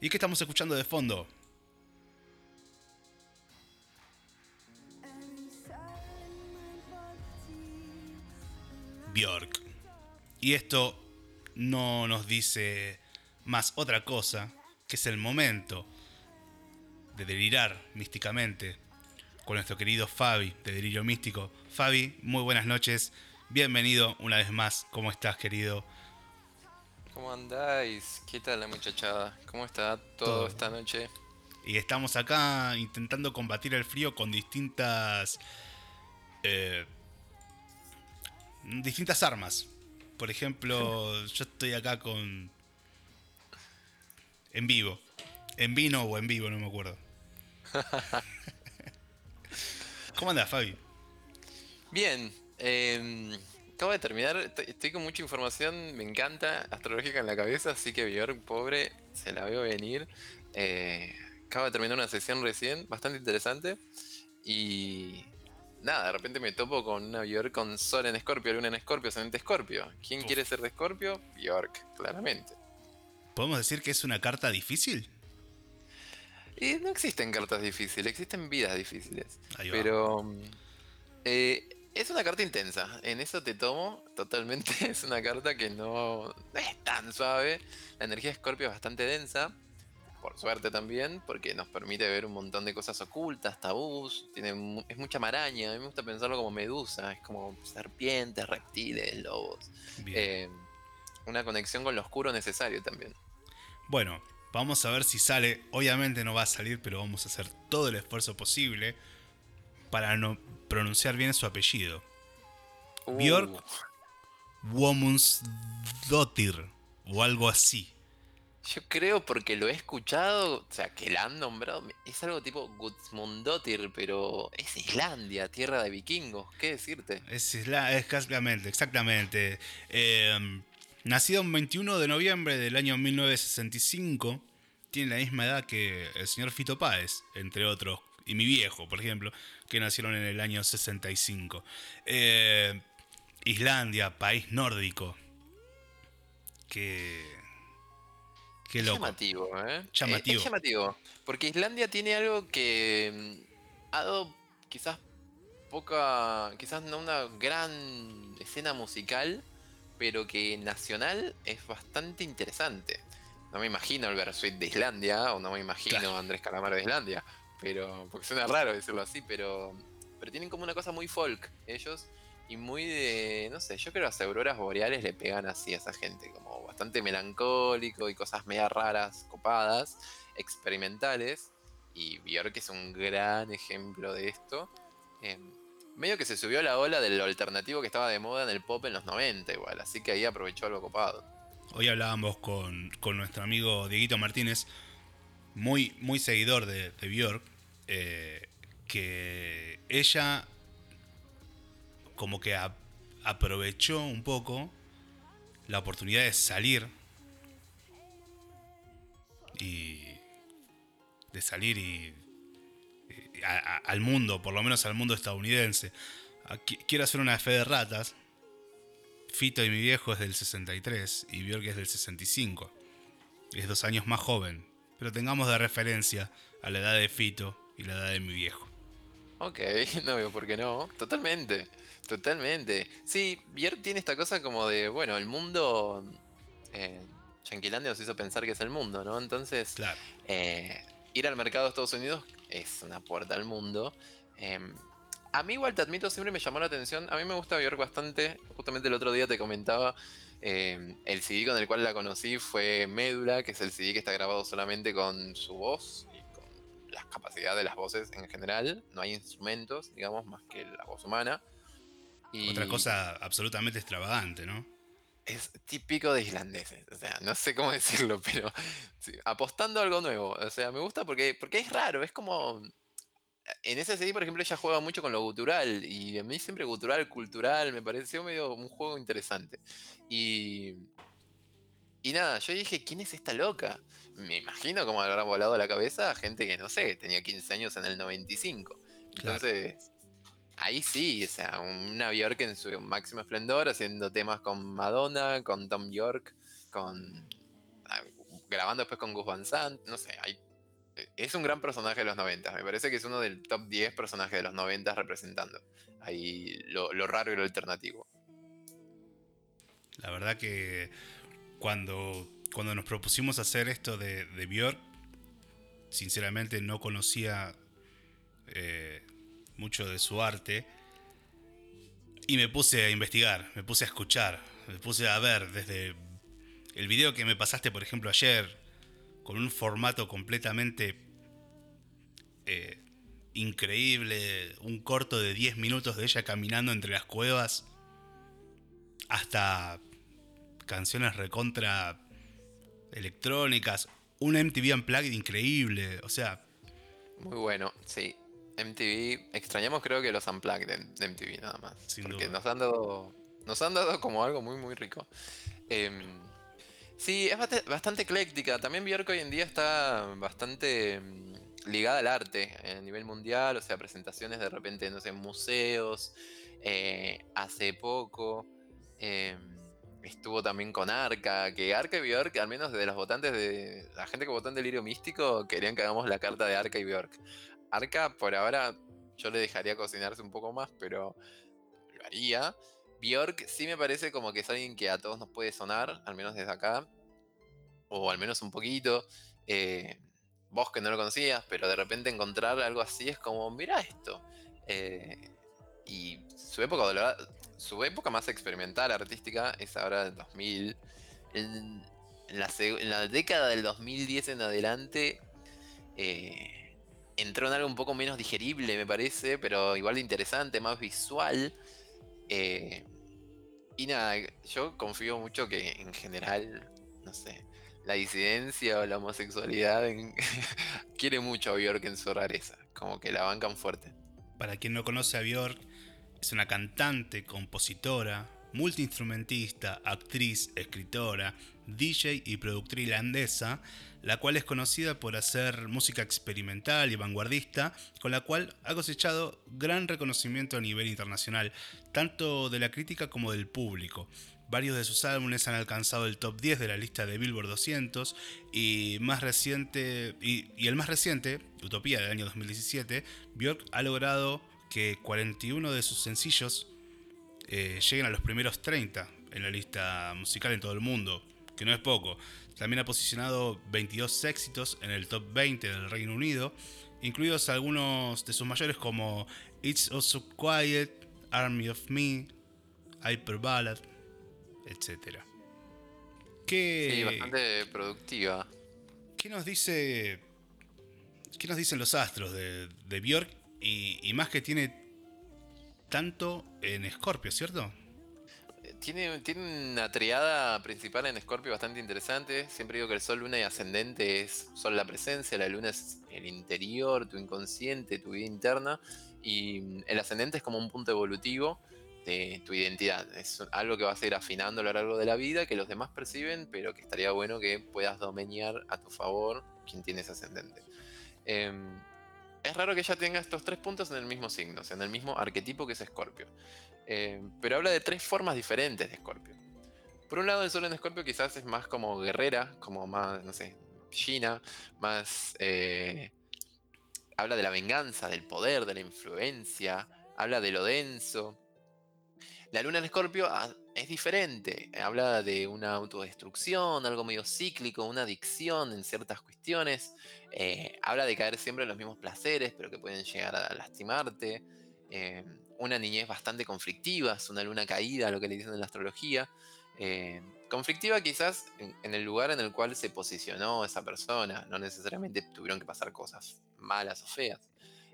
¿Y qué estamos escuchando de fondo? Bjork. Y esto no nos dice más otra cosa, que es el momento de delirar místicamente con nuestro querido Fabi de Delirio Místico. Fabi, muy buenas noches, bienvenido una vez más, ¿cómo estás querido? ¿Cómo andáis? ¿Qué tal la muchachada? ¿Cómo está todo, esta noche? Y estamos acá intentando combatir el frío con distintas... Eh, distintas armas. Por ejemplo, yo estoy acá con... En vivo. En vino o en vivo, no me acuerdo. ¿Cómo andas, Fabi? Bien. Eh, acabo de terminar, estoy con mucha información, me encanta, astrológica en la cabeza, así que Bjork, pobre, se la veo venir. Eh, acabo de terminar una sesión recién, bastante interesante. Y nada, de repente me topo con una Bjork con Sol en Escorpio, Luna en Escorpio, Ascendente Escorpio. ¿Quién quiere ser de Escorpio? Bjork, claramente. ¿Podemos decir que es una carta difícil? Y no existen cartas difíciles, existen vidas difíciles. Pero eh, es una carta intensa, en eso te tomo totalmente. Es una carta que no, es tan suave. La energía de Scorpio es bastante densa, por suerte también, porque nos permite ver un montón de cosas ocultas, tabús. Tiene, es mucha maraña, a mí me gusta pensarlo como medusa, es como serpientes, reptiles, lobos. Eh, una conexión con lo oscuro necesario también. Bueno, vamos a ver si sale. Obviamente no va a salir, pero vamos a hacer todo el esfuerzo posible para no pronunciar bien su apellido. Uh. Björk Womundsdottir o algo así. Yo creo porque lo he escuchado, o sea, que la han nombrado, es algo tipo Gutsmundottir, pero es Islandia, tierra de vikingos, ¿qué decirte? Es Islandia, exactamente, exactamente. Em, nacido el 21 de noviembre del año 1965, tiene la misma edad que el señor Fito Páez, entre otros y mi viejo, por ejemplo, que nacieron en el año 65. Eh, Islandia, país nórdico. Qué. Qué loco. Llamativo, ¿eh? Llamativo. Es, llamativo. Porque Islandia tiene algo que mm, ha dado quizás poca. quizás no una gran escena musical, pero que nacional es bastante interesante. No me imagino el Versuit de Islandia, o no me imagino Andrés Calamaro de Islandia, pero, porque suena raro decirlo así, pero, pero tienen como una cosa muy folk ellos y muy de, no sé, yo creo que las auroras boreales le pegan así a esa gente, como bastante melancólico y cosas media raras, copadas, experimentales. Y Björk es un gran ejemplo de esto. Em, medio que se subió a la ola del alternativo que estaba de moda en el pop en los 90 igual, así que ahí aprovechó algo copado. Hoy hablábamos con, con nuestro amigo Dieguito Martínez muy, muy seguidor de, de Björk, eh, que ella como que aprovechó un poco la oportunidad de salir y de salir y, al mundo, por lo menos al mundo estadounidense. quiero hacer una fe de ratas. Fito y mi viejo es del 63 y Björk es del 65. Es dos años más joven pero tengamos de referencia a la edad de Fito y la edad de mi viejo. Ok, no veo por qué no. Totalmente, totalmente. Sí, Björk tiene esta cosa como de, bueno, el mundo... Eh, nos hizo pensar que es el mundo, ¿no? Entonces, eh, ir al mercado de Estados Unidos es una puerta al mundo. Em, a mí igual te admito, siempre me llamó la atención. A mí me gusta Björk bastante. Justamente el otro día te comentaba eh, el CD con el cual la conocí fue Médula, que es el CD que está grabado solamente con su voz y con las capacidades de las voces en general. No hay instrumentos, digamos, más que la voz humana. Y Otra cosa absolutamente extravagante, ¿no? Es típico de islandeses, o sea, no sé cómo decirlo, pero apostando a algo nuevo. O sea, me gusta porque, porque es raro, es como en ese CD, por ejemplo, ella juega mucho con lo gutural. Y a mí siempre gutural, cultural, me pareció medio un juego interesante. Y. Y nada, yo dije, ¿quién es esta loca? Me imagino cómo habrá volado la cabeza a gente que, no sé, tenía 15 años en el 95. Entonces, ahí sí, o sea, una Bjork en su máximo esplendor, haciendo temas con Madonna, con Tom York, con grabando después con Gus Van Sant, no sé, hay, es un gran personaje de los 90. Me parece que es uno del top 10 personajes de los 90 representando ahí lo, raro y lo alternativo. La verdad que cuando, cuando nos propusimos hacer esto de, de Björk, sinceramente no conocía eh, mucho de su arte y me puse a investigar, me puse a escuchar, me puse a ver desde el video que me pasaste, por ejemplo, ayer, con un formato completamente eh, increíble, un corto de 10 minutos de ella caminando entre las cuevas, hasta canciones recontra electrónicas, un MTV Unplugged increíble, o sea... Muy bueno, sí. MTV, extrañamos creo que los Unplugged de, MTV nada más. porque nos han dado nos han dado como algo muy muy rico. Em, sí, es bastante, ecléctica. También Björk hoy en día está bastante em, ligada al arte a nivel mundial, o sea, presentaciones de repente, no sé, en museos. Eh, hace poco em, estuvo también con Arca, que Arca y Björk, al menos de los votantes de la gente que votó en Delirio Místico, querían que hagamos la carta de Arca y Björk. Arca, por ahora, yo le dejaría cocinarse un poco más, pero lo haría. Bjork sí me parece como que es alguien que a todos nos puede sonar, al menos desde acá, o al menos un poquito. Eh, vos que no lo conocías, pero de repente encontrar algo así es como, mira esto. Eh, y su época, su época más experimental, artística, es ahora del 2000. En, la, década del 2010 en adelante, eh, entró en algo un poco menos digerible, me parece, pero igual de interesante, más visual. Eh, y nada, yo confío mucho que en general, no sé, la disidencia o la homosexualidad quiere mucho a Bjork en su rareza, como que la bancan fuerte. Para quien no conoce a Bjork, es una cantante, compositora, multiinstrumentista, actriz, escritora, DJ y productora irlandesa la cual es conocida por hacer música experimental y vanguardista, con la cual ha cosechado gran reconocimiento a nivel internacional, tanto de la crítica como del público. Varios de sus álbumes han alcanzado el top 10 de la lista de Billboard 200 y, más reciente, y, el más reciente, Utopía del año 2017, Björk ha logrado que 41 de sus sencillos eh, lleguen a los primeros 30 en la lista musical en todo el mundo, que no es poco. También ha posicionado 22 éxitos en el top 20 del Reino Unido, incluidos algunos de sus mayores como It's Also Quiet, Army of Me, Hyper Ballad, etc. ¿Qué, sí, bastante productiva. ¿Qué nos dice. ¿Qué nos dicen los astros de, de Björk? Y, y más que tiene tanto en Scorpio, ¿cierto? tiene, tiene una triada principal en Scorpio bastante interesante. Siempre digo que el Sol, Luna y Ascendente es Sol la presencia, la Luna es el interior, tu inconsciente, tu vida interna. Y el Ascendente es como un punto evolutivo de tu identidad. Es algo que vas a ir afinando a lo largo de la vida, que los demás perciben, pero que estaría bueno que puedas domeñar a tu favor quien tienes ascendente. Em, es raro que ella tenga estos tres puntos en el mismo signo, en el mismo arquetipo que es Escorpio. Eh, pero habla de tres formas diferentes de Escorpio. Por un lado, el sol en Escorpio quizás es más como guerrera, como más, no sé, China, más... Eh, habla de la venganza, del poder, de la influencia, habla de lo denso. La luna en Escorpio ah, es diferente, habla de una autodestrucción, algo medio cíclico, una adicción en ciertas cuestiones, eh, habla de caer siempre en los mismos placeres, pero que pueden llegar a lastimarte una niñez bastante conflictiva, es una luna caída, lo que le dicen en la astrología. Eh, conflictiva quizás en, el lugar en el cual se posicionó esa persona, no necesariamente tuvieron que pasar cosas malas o feas.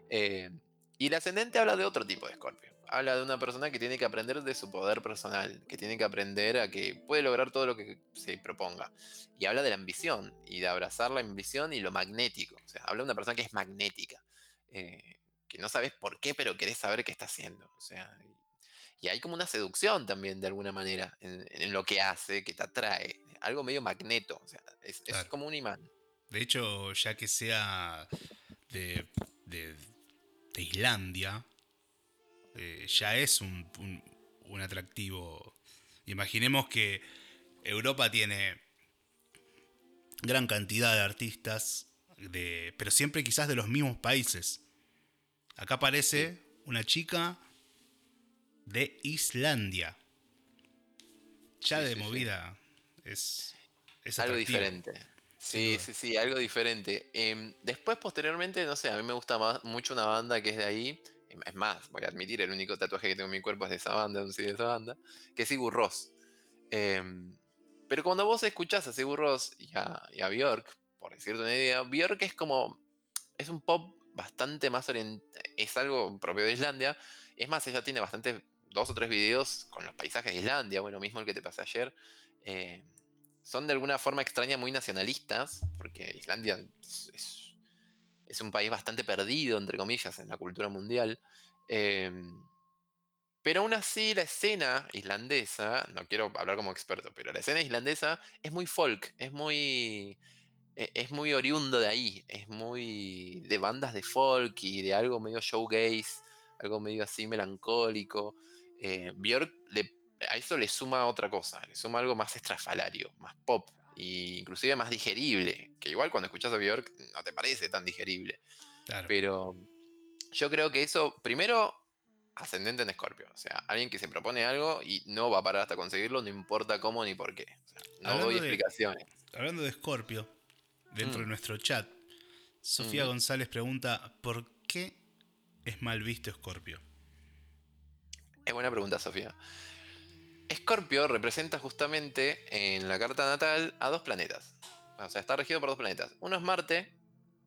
Eh, y el ascendente habla de otro tipo de escorpio. Habla de una persona que tiene que aprender de su poder personal, que tiene que aprender a que puede lograr todo lo que se proponga. Y habla de la ambición y de abrazar la ambición y lo magnético. Habla de una persona que es magnética. Eh, que no sabes por qué, pero querés saber qué está haciendo. Y, hay como una seducción también de alguna manera en, lo que hace, que te atrae. Algo medio magneto, o sea, es, como un imán. De hecho, ya que sea de, Islandia, eh, ya es un, un atractivo. Imaginemos que Europa tiene gran cantidad de artistas, de, pero siempre quizás de los mismos países. Acá aparece una chica de Islandia. Ya de movida es, es algo diferente. Sí, sí, sí, algo diferente. Em, después, posteriormente, no sé, a mí me gusta más, mucho una banda que es de ahí. Es más, voy a admitir, el único tatuaje que tengo en mi cuerpo es de esa banda, de esa banda, que es Sigur Ross. Em, pero cuando vos escuchás a Sigur Ross y a, y a Björk, por decirte una idea, Björk es como. Es un pop bastante más orientado. Es algo propio de Islandia. Es más, ella tiene bastante. Dos o tres videos con los paisajes de Islandia. Bueno, mismo el que te pasé ayer. Eh, son de alguna forma extraña muy nacionalistas. Porque Islandia es, un país bastante perdido, entre comillas, en la cultura mundial. Eh, pero aún así la escena islandesa, no quiero hablar como experto, pero la escena islandesa es muy folk, es muy e, es muy oriundo de ahí, es muy de bandas de folk y de algo medio showgaze, algo medio así melancólico. Eh, Björk a eso le suma otra cosa, le suma algo más estrafalario, más pop, e inclusive más digerible, que igual cuando escuchas a Björk no te parece tan digerible. Pero yo creo que eso, primero, ascendente en Scorpio, o sea, alguien que se propone algo y no va a parar hasta conseguirlo, no importa cómo ni por qué. no doy explicaciones. Hablando de Scorpio, dentro de mm. nuestro chat, Sofía González pregunta, ¿por qué es mal visto Escorpio? Es buena pregunta, Sofía. Escorpio representa justamente en la carta natal a dos planetas. O sea, está regido por dos planetas. Uno es Marte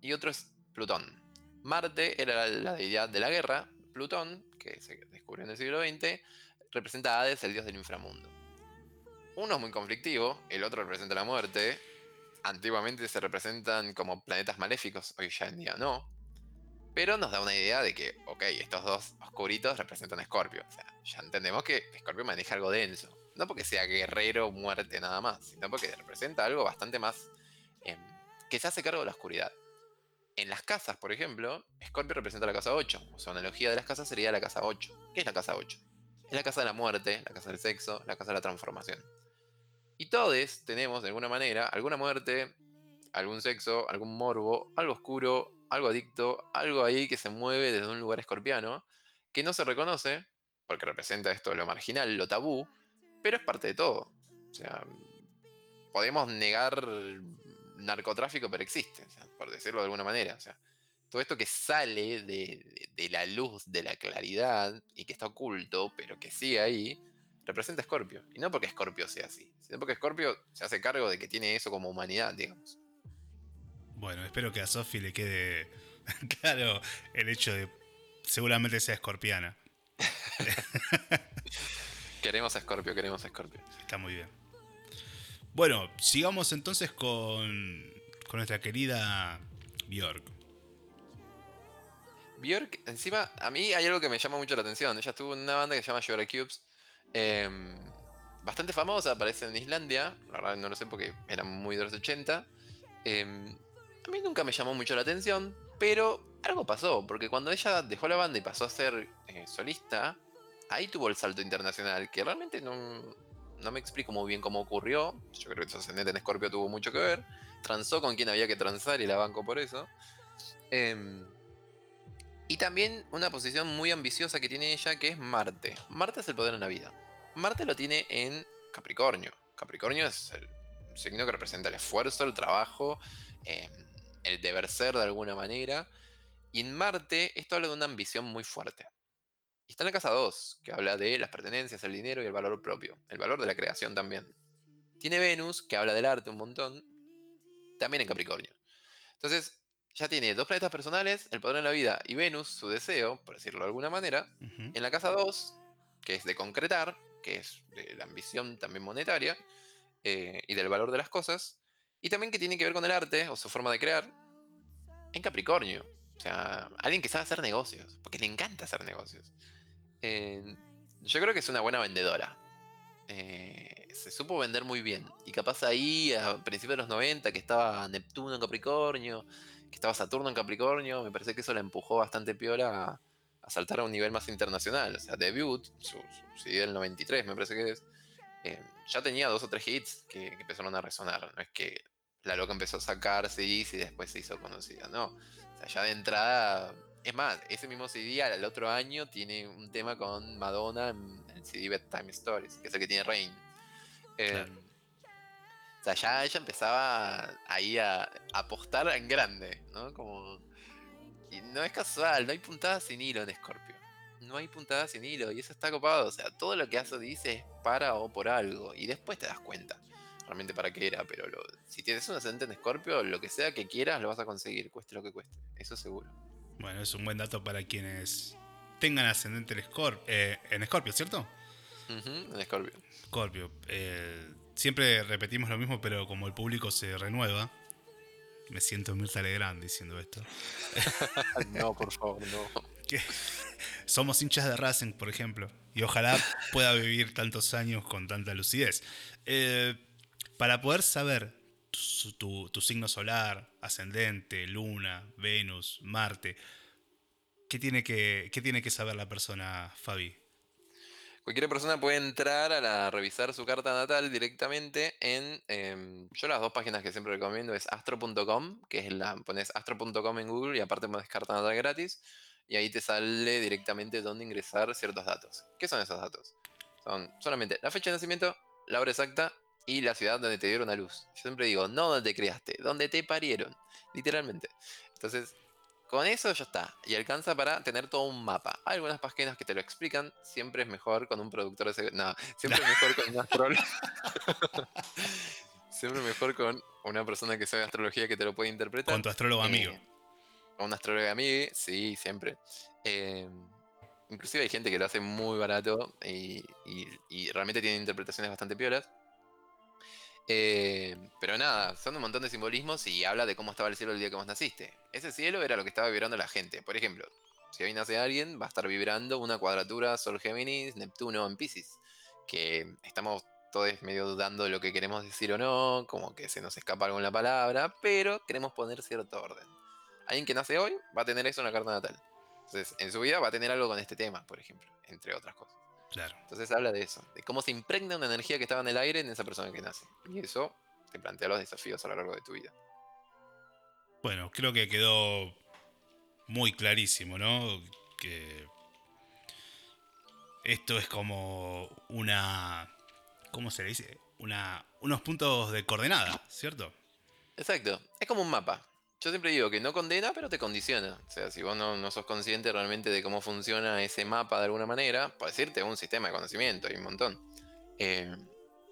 y otro es Plutón. Marte era la deidad de la guerra. Plutón, que se descubrió en el siglo XX, representa a Hades, el dios del inframundo. Uno es muy conflictivo, el otro representa la muerte, antiguamente se representan como planetas maléficos, hoy ya en día no. Pero nos da una idea de que, ok, estos dos oscuritos representan a Scorpio. O sea, ya entendemos que Scorpio maneja algo denso. No porque sea guerrero, muerte, nada más, sino porque representa algo bastante más em, que se hace cargo de la oscuridad. En las casas, por ejemplo, Scorpio representa la casa 8. O sea, una analogía de las casas sería la casa 8. ¿Qué es la casa 8? Es la casa de la muerte, la casa del sexo, la casa de la transformación. Y todos tenemos, de alguna manera, alguna muerte, algún sexo, algún morbo, algo oscuro, algo adicto, algo ahí que se mueve desde un lugar escorpiano, que no se reconoce, porque representa esto lo marginal, lo tabú, pero es parte de todo. O sea, podemos negar narcotráfico, pero existe, por decirlo de alguna manera. O sea, todo esto que sale de, de, la luz, de la claridad, y que está oculto, pero que sigue ahí, representa a Scorpio. Y no porque Scorpio sea así, sino porque Scorpio se hace cargo de que tiene eso como humanidad, digamos. Bueno, espero que a Sophie le quede claro el hecho de seguramente sea escorpiana. queremos a Scorpio, queremos a Scorpio. Está muy bien. Bueno, sigamos entonces con, con nuestra querida Björk. Björk, encima, a mí hay algo que me llama mucho la atención. Ella estuvo en una banda que se llama Sugar Cubes, Em, bastante famosa, aparece en Islandia. La verdad no lo sé porque era muy de los 80. Em, a mí nunca me llamó mucho la atención, pero algo pasó, porque cuando ella dejó la banda y pasó a ser eh, solista, ahí tuvo el salto internacional, que realmente no, no, me explico muy bien cómo ocurrió. Yo creo que su ascendente en Scorpio tuvo mucho que ver. Transó con quien había que transar y la banco por eso. Em, y también una posición muy ambiciosa que tiene ella, que es Marte. Marte es el poder en la vida. Marte lo tiene en Capricornio. Capricornio es el signo que representa el esfuerzo, el trabajo, em, el deber ser de alguna manera. Y en Marte esto habla de una ambición muy fuerte. Y está en la casa 2, que habla de las pertenencias, el dinero y el valor propio. El valor de la creación también. Tiene Venus, que habla del arte un montón, también en Capricornio. Entonces, ya tiene dos planetas personales, el poder en la vida y Venus, su deseo, por decirlo de alguna manera, en la casa 2, que es de concretar, que es de la ambición también monetaria eh, y del valor de las cosas, y también que tiene que ver con el arte o su forma de crear, en Capricornio. O sea, alguien que sabe hacer negocios, porque le encanta hacer negocios. Eh, yo creo que es una buena vendedora. Eh, se supo vender muy bien. Y capaz ahí, a principios de los 90, que estaba Neptuno en Capricornio, que estaba Saturno en Capricornio, me parece que eso la empujó bastante piola a, saltar a un nivel más internacional. O sea, debut, su, su el 93 me parece que es, eh, ya tenía dos o tres hits que, empezaron a resonar. No es que la loca empezó a sacar CDs y después se hizo conocida. No, o sea, ya de entrada. Es más, ese mismo CD al otro año tiene un tema con Madonna en el CD Bedtime Stories, que es el que tiene Rain. Em, o sea, ya ella empezaba ahí a apostar en grande, ¿no? Como. Y no es casual, no hay puntadas sin hilo en Scorpio. No hay puntadas sin hilo, y eso está copado. O sea, todo lo que hace dice es para o por algo, y después te das cuenta realmente para qué era, pero si tienes un ascendente en Escorpio, lo que sea que quieras lo vas a conseguir, cueste lo que cueste, eso seguro. Bueno, es un buen dato para quienes tengan ascendente en, Escorpio, eh, en Escorpio ¿cierto? en Escorpio. Escorpio. Eh, siempre repetimos lo mismo, pero como el público se renueva, me siento Mirta Legrand diciendo esto. no, por favor, no. somos hinchas de Racing, por ejemplo, y ojalá pueda vivir tantos años con tanta lucidez. Eh, para poder saber tu, signo solar, ascendente, luna, Venus, Marte, ¿qué tiene que, tiene que saber la persona, Fabi? Cualquier persona puede entrar a revisar su carta natal directamente en. Em, yo las dos páginas que siempre recomiendo es astro.com, que es la. pones astro.com en Google y aparte pones carta natal gratis. Y ahí te sale directamente dónde ingresar ciertos datos. ¿Qué son esos datos? Son solamente la fecha de nacimiento, la hora exacta y la ciudad donde te dieron a luz. Yo siempre digo, no donde te criaste, donde te parieron, literalmente. Entonces, con eso ya está. Y alcanza para tener todo un mapa. Hay algunas páginas que te lo explican. Siempre es mejor con un productor de... No, siempre es mejor con un astrólogo. siempre es mejor con una persona que sabe astrología que te lo puede interpretar. Con tu astrólogo eh, amigo. Con un astrólogo amigo, sí, siempre. Eh, inclusive hay gente que lo hace muy barato y, y realmente tiene interpretaciones bastante piolas. Eh, pero nada, son un montón de simbolismos y habla de cómo estaba el cielo el día que vos naciste. Ese cielo era lo que estaba vibrando la gente. Por ejemplo, si hoy nace alguien, va a estar vibrando una cuadratura Sol Géminis, Neptuno en Pisces. Que estamos todos medio dudando de lo que queremos decir o no, como que se nos escapa alguna palabra, pero queremos poner cierto orden. Alguien que nace hoy va a tener eso en la carta natal. Entonces, en su vida va a tener algo con este tema, por ejemplo, entre otras cosas. Claro. Entonces habla de eso, de cómo se impregna una energía que estaba en el aire en esa persona que nace. Y eso te plantea los desafíos a lo largo de tu vida. Bueno, creo que quedó muy clarísimo, ¿no? Que esto es como una. ¿Cómo se le dice? Una, unos puntos de coordenada, ¿cierto? Exacto. Es como un mapa. Yo siempre digo que no condena, pero te condiciona. O sea, si vos no, sos consciente realmente de cómo funciona ese mapa de alguna manera, puede decirte un sistema de conocimiento, hay un montón. Eh,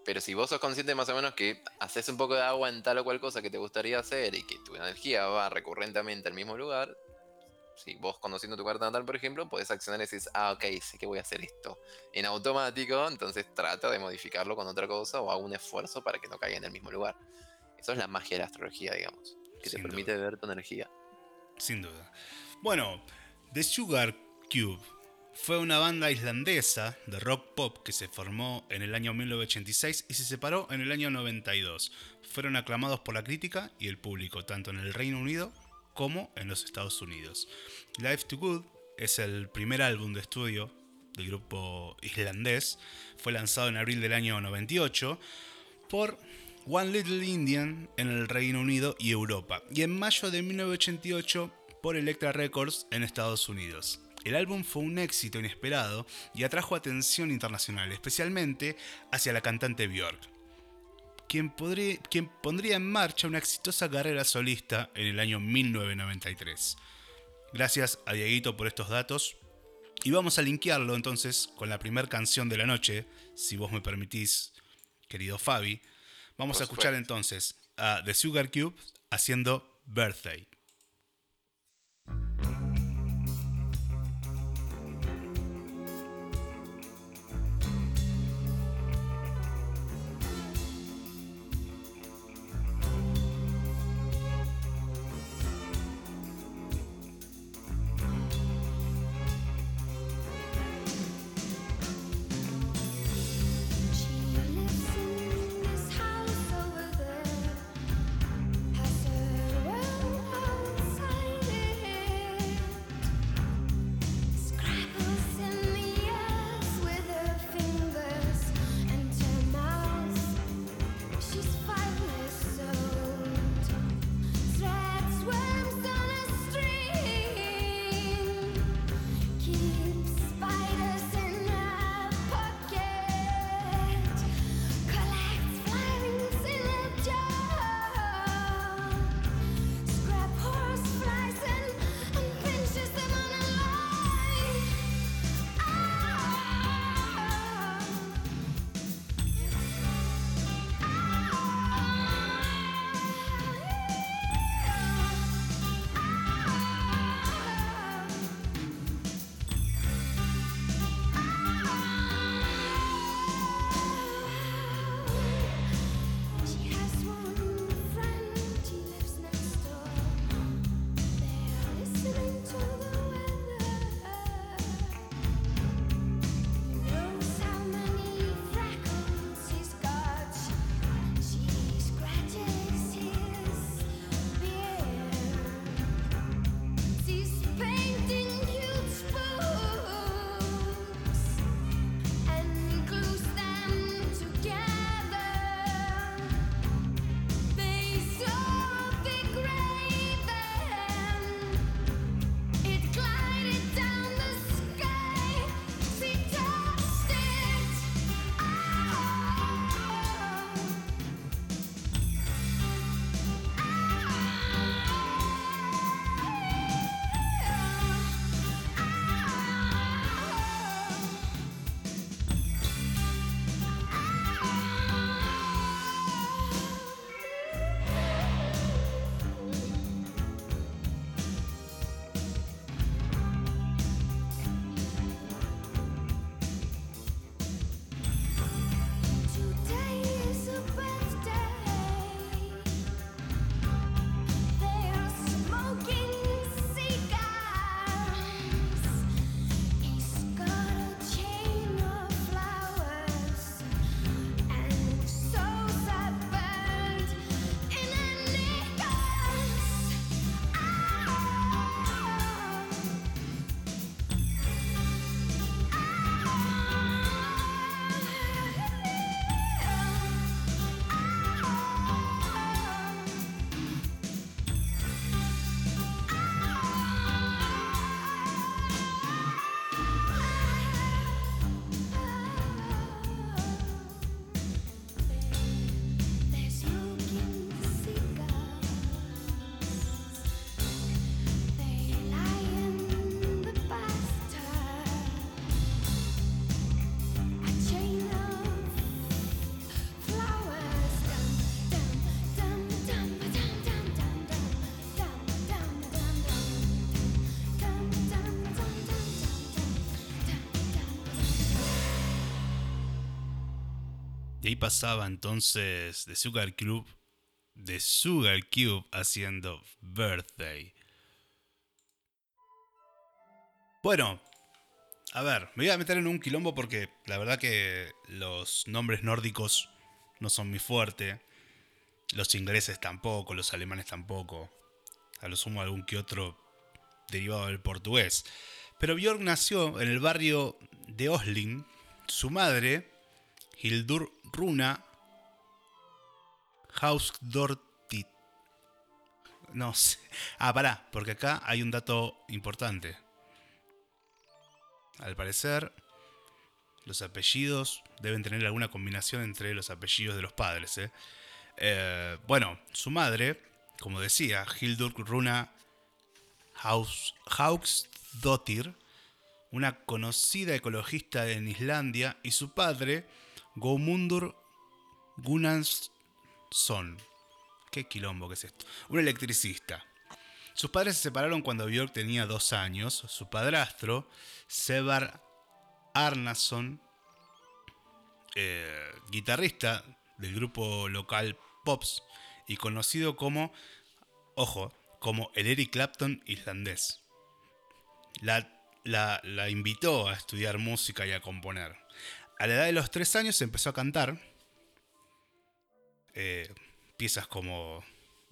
pero si vos sos consciente más o menos que haces un poco de agua en tal o cual cosa que te gustaría hacer y que tu energía va recurrentemente al mismo lugar, si vos conociendo tu carta natal, por ejemplo, podés accionar y decís, ah, ok, sé que voy a hacer esto en automático, entonces trata de modificarlo con otra cosa o hago un esfuerzo para que no caiga en el mismo lugar. Eso es la magia de la astrología, digamos que te permite ver tu energía. Sin duda. Bueno, The Sugar Cube fue una banda islandesa de rock pop que se formó en el año 1986 y se separó en el año 92. Fueron aclamados por la crítica y el público, tanto en el Reino Unido como en los Estados Unidos. Life to Good es el primer álbum de estudio del grupo islandés. Fue lanzado en abril del año 98 por One Little Indian en el Reino Unido y Europa, y en mayo de 1988 por Elektra Records en Estados Unidos. El álbum fue un éxito inesperado y atrajo atención internacional, especialmente hacia la cantante Björk, quien, quien pondría en marcha una exitosa carrera solista en el año 1993. Gracias a Dieguito por estos datos. Y vamos a linkearlo entonces con la primera canción de la noche, si vos me permitís, querido Fabi, Vamos a escuchar entonces a The Sugar Cube haciendo Birthday. Y ahí pasaba entonces de Sugar Club, de Sugar Cube haciendo Birthday. Bueno, a ver, me voy a meter en un quilombo porque la verdad que los nombres nórdicos no son mi fuerte. Los ingleses tampoco, los alemanes tampoco. A lo sumo algún que otro derivado del portugués. Pero Björk nació en el barrio de Osling. Su madre, Hildur Runa Hausdortit. No sé. Ah, pará, porque acá hay un dato importante. Al parecer, los apellidos deben tener alguna combinación entre los apellidos de los padres. ¿eh? Eh, bueno, su madre, como decía, Hildur Runa Hauksdottir, una conocida ecologista en Islandia, y su padre, Gomundur Gunnarsson. ¿Qué quilombo que es esto? Un electricista. Sus padres se separaron cuando Björk tenía dos años. Su padrastro, Sevar Arnason, eh, guitarrista del grupo local Pops y conocido como, ojo, como el Eric Clapton islandés. La, la, invitó a estudiar música y a componer. A la edad de los tres años empezó a cantar eh, piezas como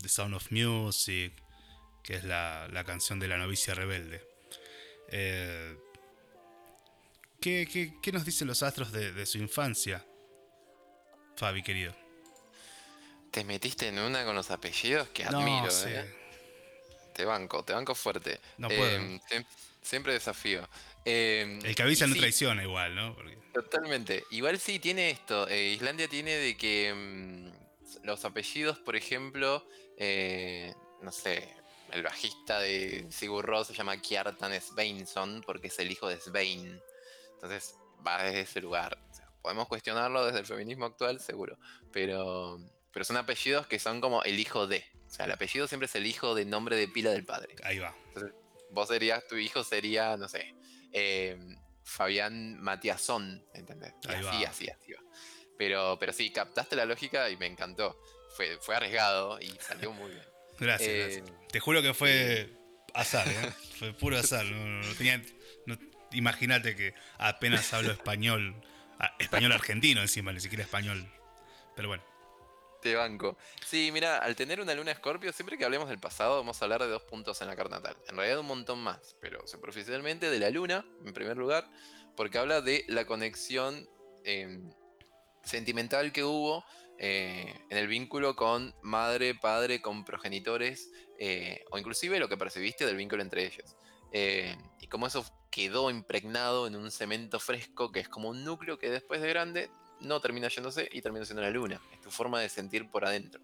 The Sound of Music, que es la, canción de la novicia rebelde. Eh, ¿qué, nos dicen los astros de, su infancia, Fabi, querido? Te metiste en una con los apellidos que admiro, ¿eh? Te banco, te banco fuerte. No puedo. Em, siempre desafío. Em, El que avisa no traiciona igual, ¿no? Totalmente. Igual sí tiene esto. Eh, Islandia tiene de que em, los apellidos, por ejemplo, no sé, el bajista de Sigur Rós se llama Kjartan Sveinsson porque es el hijo de Svein. Entonces va desde ese lugar. podemos cuestionarlo desde el feminismo actual, seguro. Pero, pero son apellidos que son como el hijo de. O sea, el apellido siempre es el hijo de nombre de pila del padre. Ahí va. Entonces, vos serías, tu hijo sería, no sé, eh, Fabián Matiasón, ¿entendés? así, así, así va. Pero, pero sí, captaste la lógica y me encantó. Fue, fue arriesgado y salió muy bien. Gracias, eh, Te juro que fue azar, ¿eh? fue puro azar. Imagínate que apenas hablo español, español argentino encima, ni siquiera español. Pero bueno. Banco. Sí, mira, al tener una luna escorpio, siempre que hablemos del pasado, vamos a hablar de dos puntos en la carta natal. En realidad un montón más, pero superficialmente de la luna, en primer lugar, porque habla de la conexión em, sentimental que hubo eh, en el vínculo con madre, padre, con progenitores, eh, o inclusive lo que percibiste del vínculo entre ellos. Eh, y cómo eso quedó impregnado en un cemento fresco que es como un núcleo que después de grande no termina yéndose y termina siendo la luna. Es tu forma de sentir por adentro.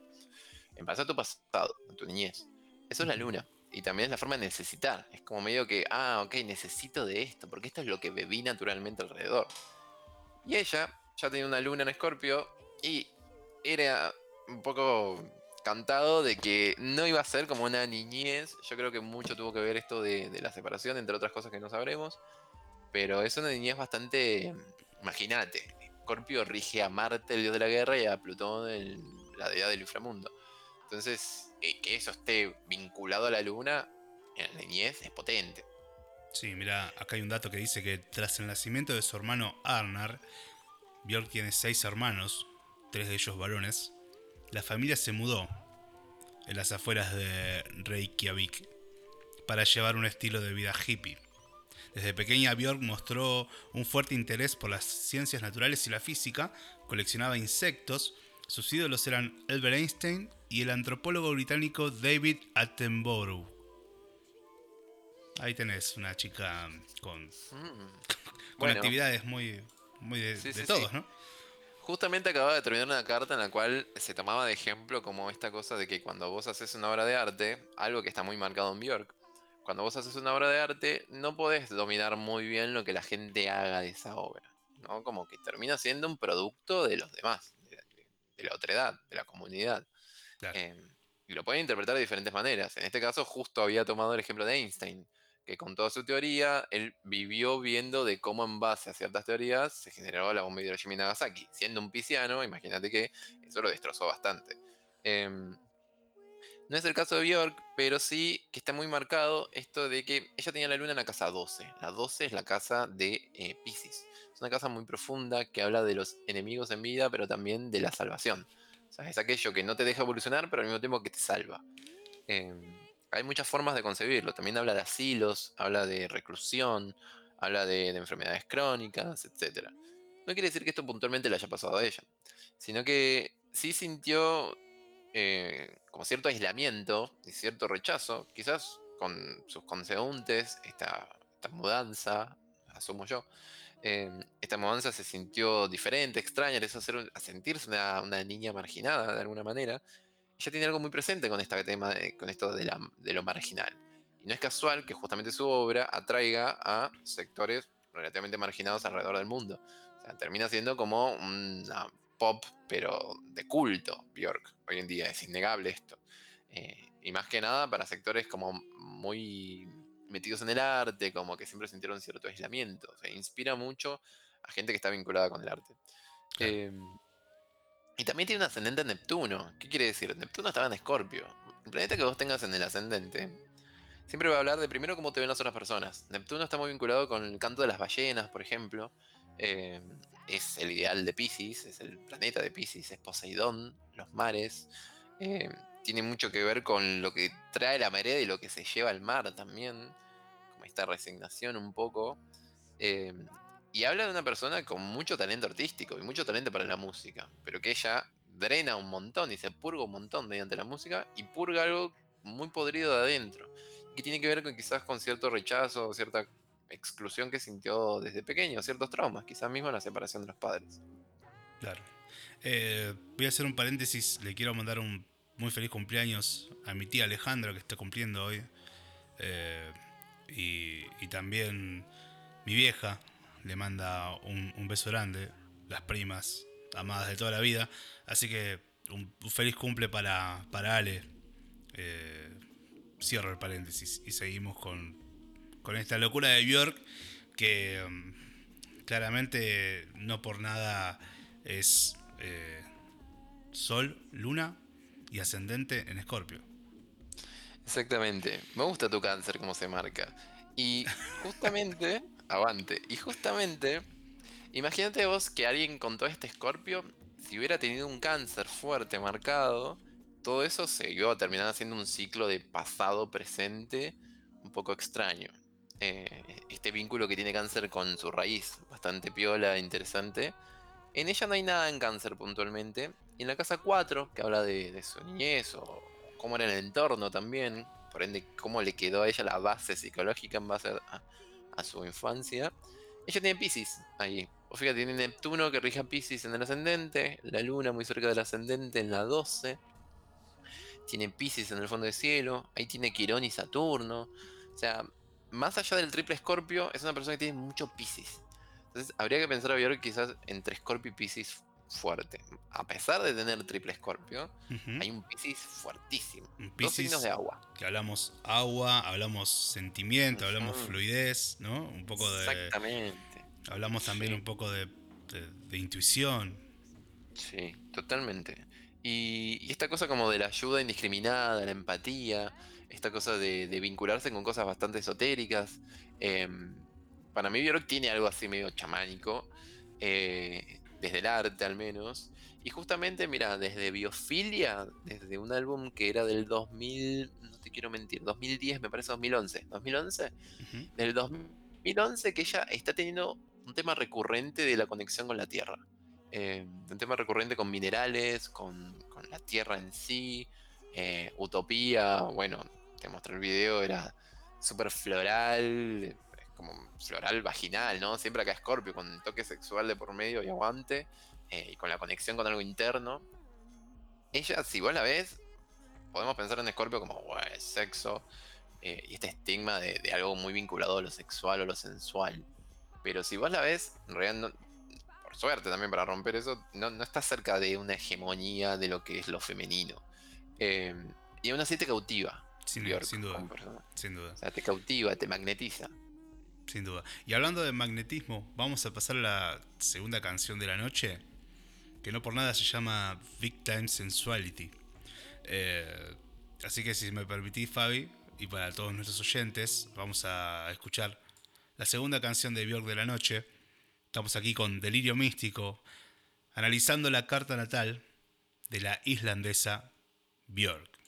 A tu pasado, a tu niñez. Eso es la luna. Y también es la forma de necesitar. Es como medio que, ah, ok, necesito de esto, porque esto es lo que bebí naturalmente alrededor. Y ella ya tenía una luna en Escorpio y era un poco cantado de que no iba a ser como una niñez. Yo creo que mucho tuvo que ver esto de, la separación, entre otras cosas que no sabremos. Pero es una niñez bastante. Imagínate, Scorpio rige a Marte, el dios de la guerra, y a Plutón, la deidad del inframundo. Entonces, que eso esté vinculado a la luna en la niñez es potente. Sí, mira, acá hay un dato que dice que tras el nacimiento de su hermano Arnar, Björk tiene seis hermanos, tres de ellos varones, la familia se mudó en las afueras de Reykjavik para llevar un estilo de vida hippie. Desde pequeña Björk mostró un fuerte interés por las ciencias naturales y la física, coleccionaba insectos, sus ídolos eran Albert Einstein y el antropólogo británico David Attenborough. Ahí tenés una chica con, mm. con actividades muy, muy de, todos, ¿no? Justamente acababa de terminar una carta en la cual se tomaba de ejemplo como esta cosa de que cuando vos haces una obra de arte, algo que está muy marcado en Björk, cuando vos haces una obra de arte no podés dominar muy bien lo que la gente haga de esa obra, ¿no? Como que termina siendo un producto de los demás, de, la otra edad, de la comunidad. Em, y lo pueden interpretar de diferentes maneras. En este caso justo había tomado el ejemplo de Einstein, que con toda su teoría, él vivió viendo de cómo en base a ciertas teorías se generó la bomba de Hiroshima y Nagasaki. Siendo un pisciano, imagínate que eso lo destrozó bastante. Em, no es el caso de Bjork, pero sí que está muy marcado esto de que ella tenía la luna en la casa 12. La 12 es la casa de eh, Pisces. Es una casa muy profunda que habla de los enemigos en vida, pero también de la salvación. O sea, es aquello que no te deja evolucionar, pero al mismo tiempo que te salva. Em, hay muchas formas de concebirlo. También habla de asilos, habla de reclusión, habla de, enfermedades crónicas, etc. No quiere decir que esto puntualmente le haya pasado a ella, sino que sí sintió eh, como cierto aislamiento y cierto rechazo, quizás con sus consecuentes, esta, mudanza, asumo yo, eh, esta mudanza se sintió diferente, extraña, le hizo hacer, a sentirse una, una niña marginada de alguna manera, ella tiene algo muy presente con este tema, con esto de, lo marginal. Y no es casual que justamente su obra atraiga a sectores relativamente marginados alrededor del mundo. O sea, termina siendo como una pop, pero de culto, Björk. Hoy en día es innegable esto. Eh, y más que nada para sectores como muy metidos en el arte, como que siempre sintieron cierto aislamiento. O sea, inspira mucho a gente que está vinculada con el arte. Em, y también tiene un ascendente en Neptuno. ¿Qué quiere decir? Neptuno estaba en Escorpio. El planeta que vos tengas en el ascendente siempre va a hablar de primero cómo te ven las otras personas. Neptuno está muy vinculado con el canto de las ballenas, por ejemplo. Eh, es el ideal de Pisces, es el planeta de Pisces, es Poseidón, los mares. Eh, tiene mucho que ver con lo que trae la marea y lo que se lleva al mar también. Como esta resignación un poco. Eh, y habla de una persona con mucho talento artístico y mucho talento para la música, pero que ella drena un montón y se purga un montón mediante la música y purga algo muy podrido de adentro, que tiene que ver con quizás con cierto rechazo, cierta exclusión que sintió desde pequeño, ciertos traumas, quizás mismo la separación de los padres. Claro. Eh, voy a hacer un paréntesis, le quiero mandar un muy feliz cumpleaños a mi tía Alejandra que está cumpliendo hoy. Eh, y, también mi vieja, le manda un, beso grande, las primas, amadas de toda la vida. Así que un, feliz cumple para, para Ale. Eh, cierro el paréntesis y seguimos con, con esta locura de Björk que mm, claramente no por nada es eh, Sol, Luna y ascendente en Escorpio. Exactamente. Me gusta tu cáncer como se marca. Y justamente Avante. Y justamente, imagínate vos que alguien con todo este escorpio, si hubiera tenido un cáncer fuerte, marcado, todo eso se iba a terminar haciendo un ciclo de pasado-presente un poco extraño. Eh, este vínculo que tiene cáncer con su raíz, bastante piola, interesante. En ella no hay nada en cáncer puntualmente. Y en la casa 4, que habla de, su niñez o cómo era el entorno también, por ende cómo le quedó a ella la base psicológica en base a, a su infancia. Ella tiene Pisces ahí. O fíjate, tiene Neptuno que rige a Pisces en el ascendente, la luna muy cerca del ascendente en la 12. Tiene Pisces en el fondo del cielo, ahí tiene Quirón y Saturno. O sea, más allá del triple Escorpio, es una persona que tiene mucho Pisces. Entonces, habría que pensar a ver quizás entre Escorpio y Pisces fuerte. A pesar de tener triple escorpio, hay un Piscis fuertísimo. Un Dos signos de agua. Que hablamos agua, hablamos sentimiento, hablamos fluidez, ¿no? Un poco de. Exactamente. Hablamos también un poco de, intuición. Sí, totalmente. Y, esta cosa como de la ayuda indiscriminada, la empatía, esta cosa de, vincularse con cosas bastante esotéricas. Em, para mí, Björk tiene algo así medio chamánico. Eh, desde el arte al menos. Y justamente, mira, desde Biofilia, desde un álbum que era del 2000, no te quiero mentir, 2010, me parece 2011, 2011, del 2011 que ella está teniendo un tema recurrente de la conexión con la Tierra. Eh, un tema recurrente con minerales, con, la Tierra en sí, eh, utopía, bueno, te mostré el video, era súper floral, como floral vaginal, ¿no? Siempre acá Scorpio, con toque sexual de por medio y aguante, eh, y con la conexión con algo interno. Ella, si vos la ves, podemos pensar en Scorpio como, sexo, eh, y este estigma de, algo muy vinculado a lo sexual o lo sensual. Pero si vos la ves, en realidad, por suerte también para romper eso, no, está cerca de una hegemonía de lo que es lo femenino. Eh, y aún así te cautiva. Sin, duda. Sin duda. O sea, te cautiva, te magnetiza. Sin duda. Y hablando de magnetismo, vamos a pasar a la segunda canción de la noche, que no por nada se llama Big Time Sensuality. Eh, así que si me permitís, Fabi, y para todos nuestros oyentes, vamos a escuchar la segunda canción de Björk de la noche. Estamos aquí con Delirio Místico, analizando la carta natal de la islandesa Björk.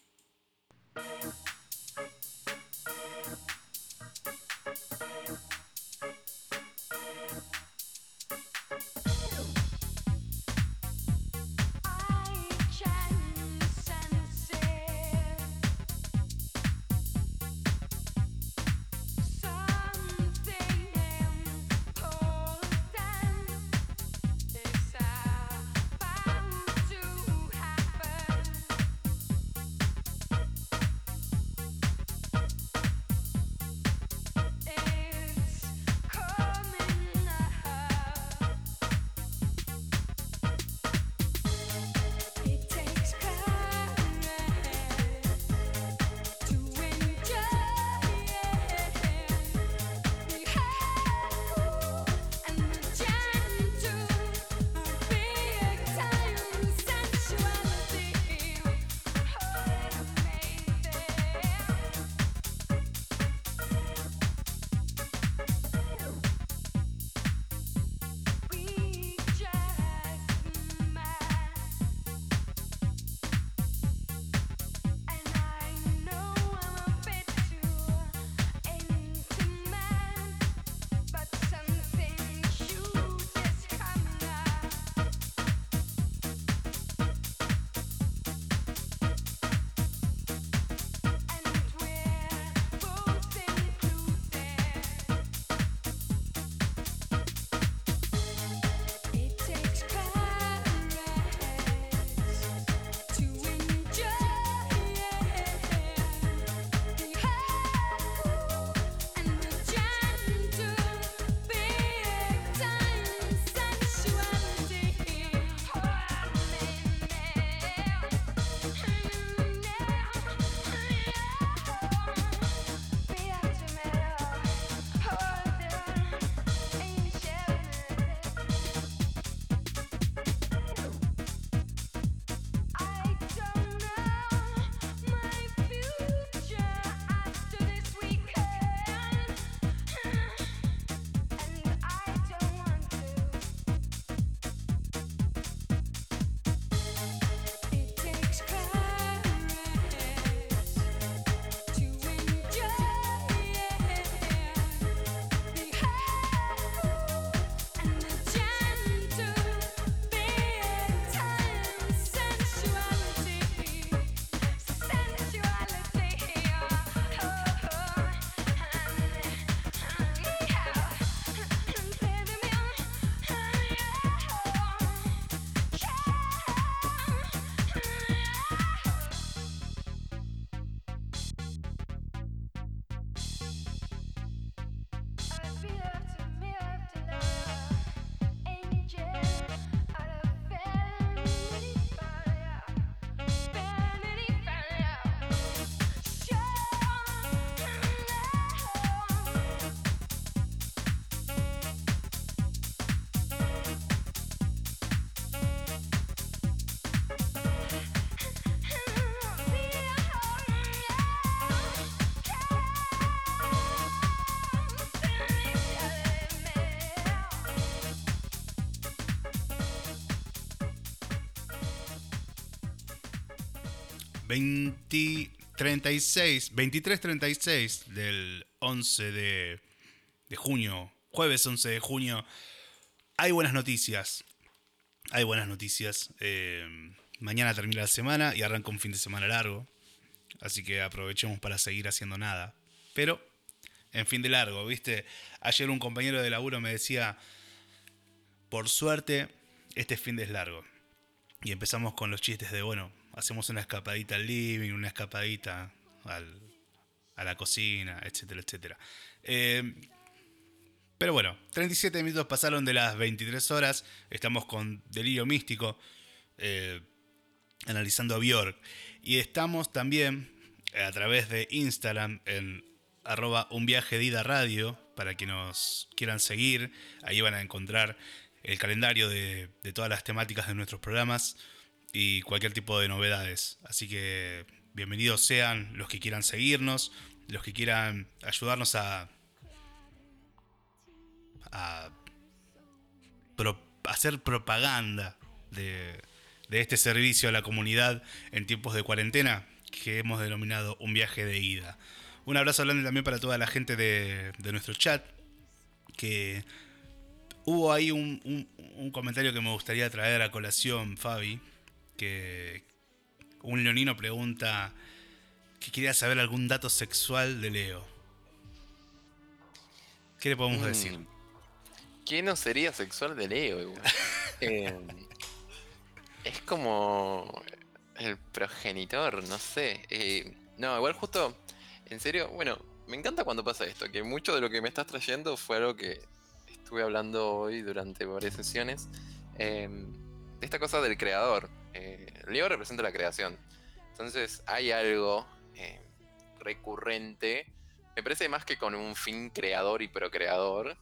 ...23.36... 23.36 del 11 de, de junio, jueves 11 de junio, hay buenas noticias. Hay buenas noticias. Eh, mañana termina la semana y arranca un fin de semana largo. Así que aprovechemos para seguir haciendo nada. Pero en fin de largo, ¿viste? Ayer un compañero de laburo me decía, por suerte, este fin de es largo. Y empezamos con los chistes de, bueno, hacemos una escapadita al living, una escapadita a la cocina, etcétera, etcétera. Eh, pero bueno, 37 minutos pasaron de las 23 horas, estamos con Delirio Místico, eh, analizando a Björk, y estamos también a través de Instagram en arroba un viaje de radio para que nos quieran seguir. Ahí van a encontrar el calendario de todas las temáticas de nuestros programas y cualquier tipo de novedades. Así que bienvenidos sean los que quieran seguirnos, los que quieran ayudarnos a, hacer propaganda de, este servicio a la comunidad en tiempos de cuarentena que hemos denominado un viaje de ida. Un abrazo grande también para toda la gente de, nuestro chat, que hubo ahí un, un, comentario que me gustaría traer a colación, Fabi, que un leonino pregunta que quería saber algún dato sexual de Leo. ¿Qué le podemos mm. decir? ¿Qué no sería sexual de Leo? Em, es como el progenitor, no sé. Eh, no, igual justo, en serio, bueno, me encanta cuando pasa esto, que mucho de lo que me estás trayendo fue algo que estuve hablando hoy durante varias sesiones. Em, de esta cosa del creador. Eh, Leo representa la creación. Entonces hay algo eh, recurrente, me parece más que con un fin creador y procreador,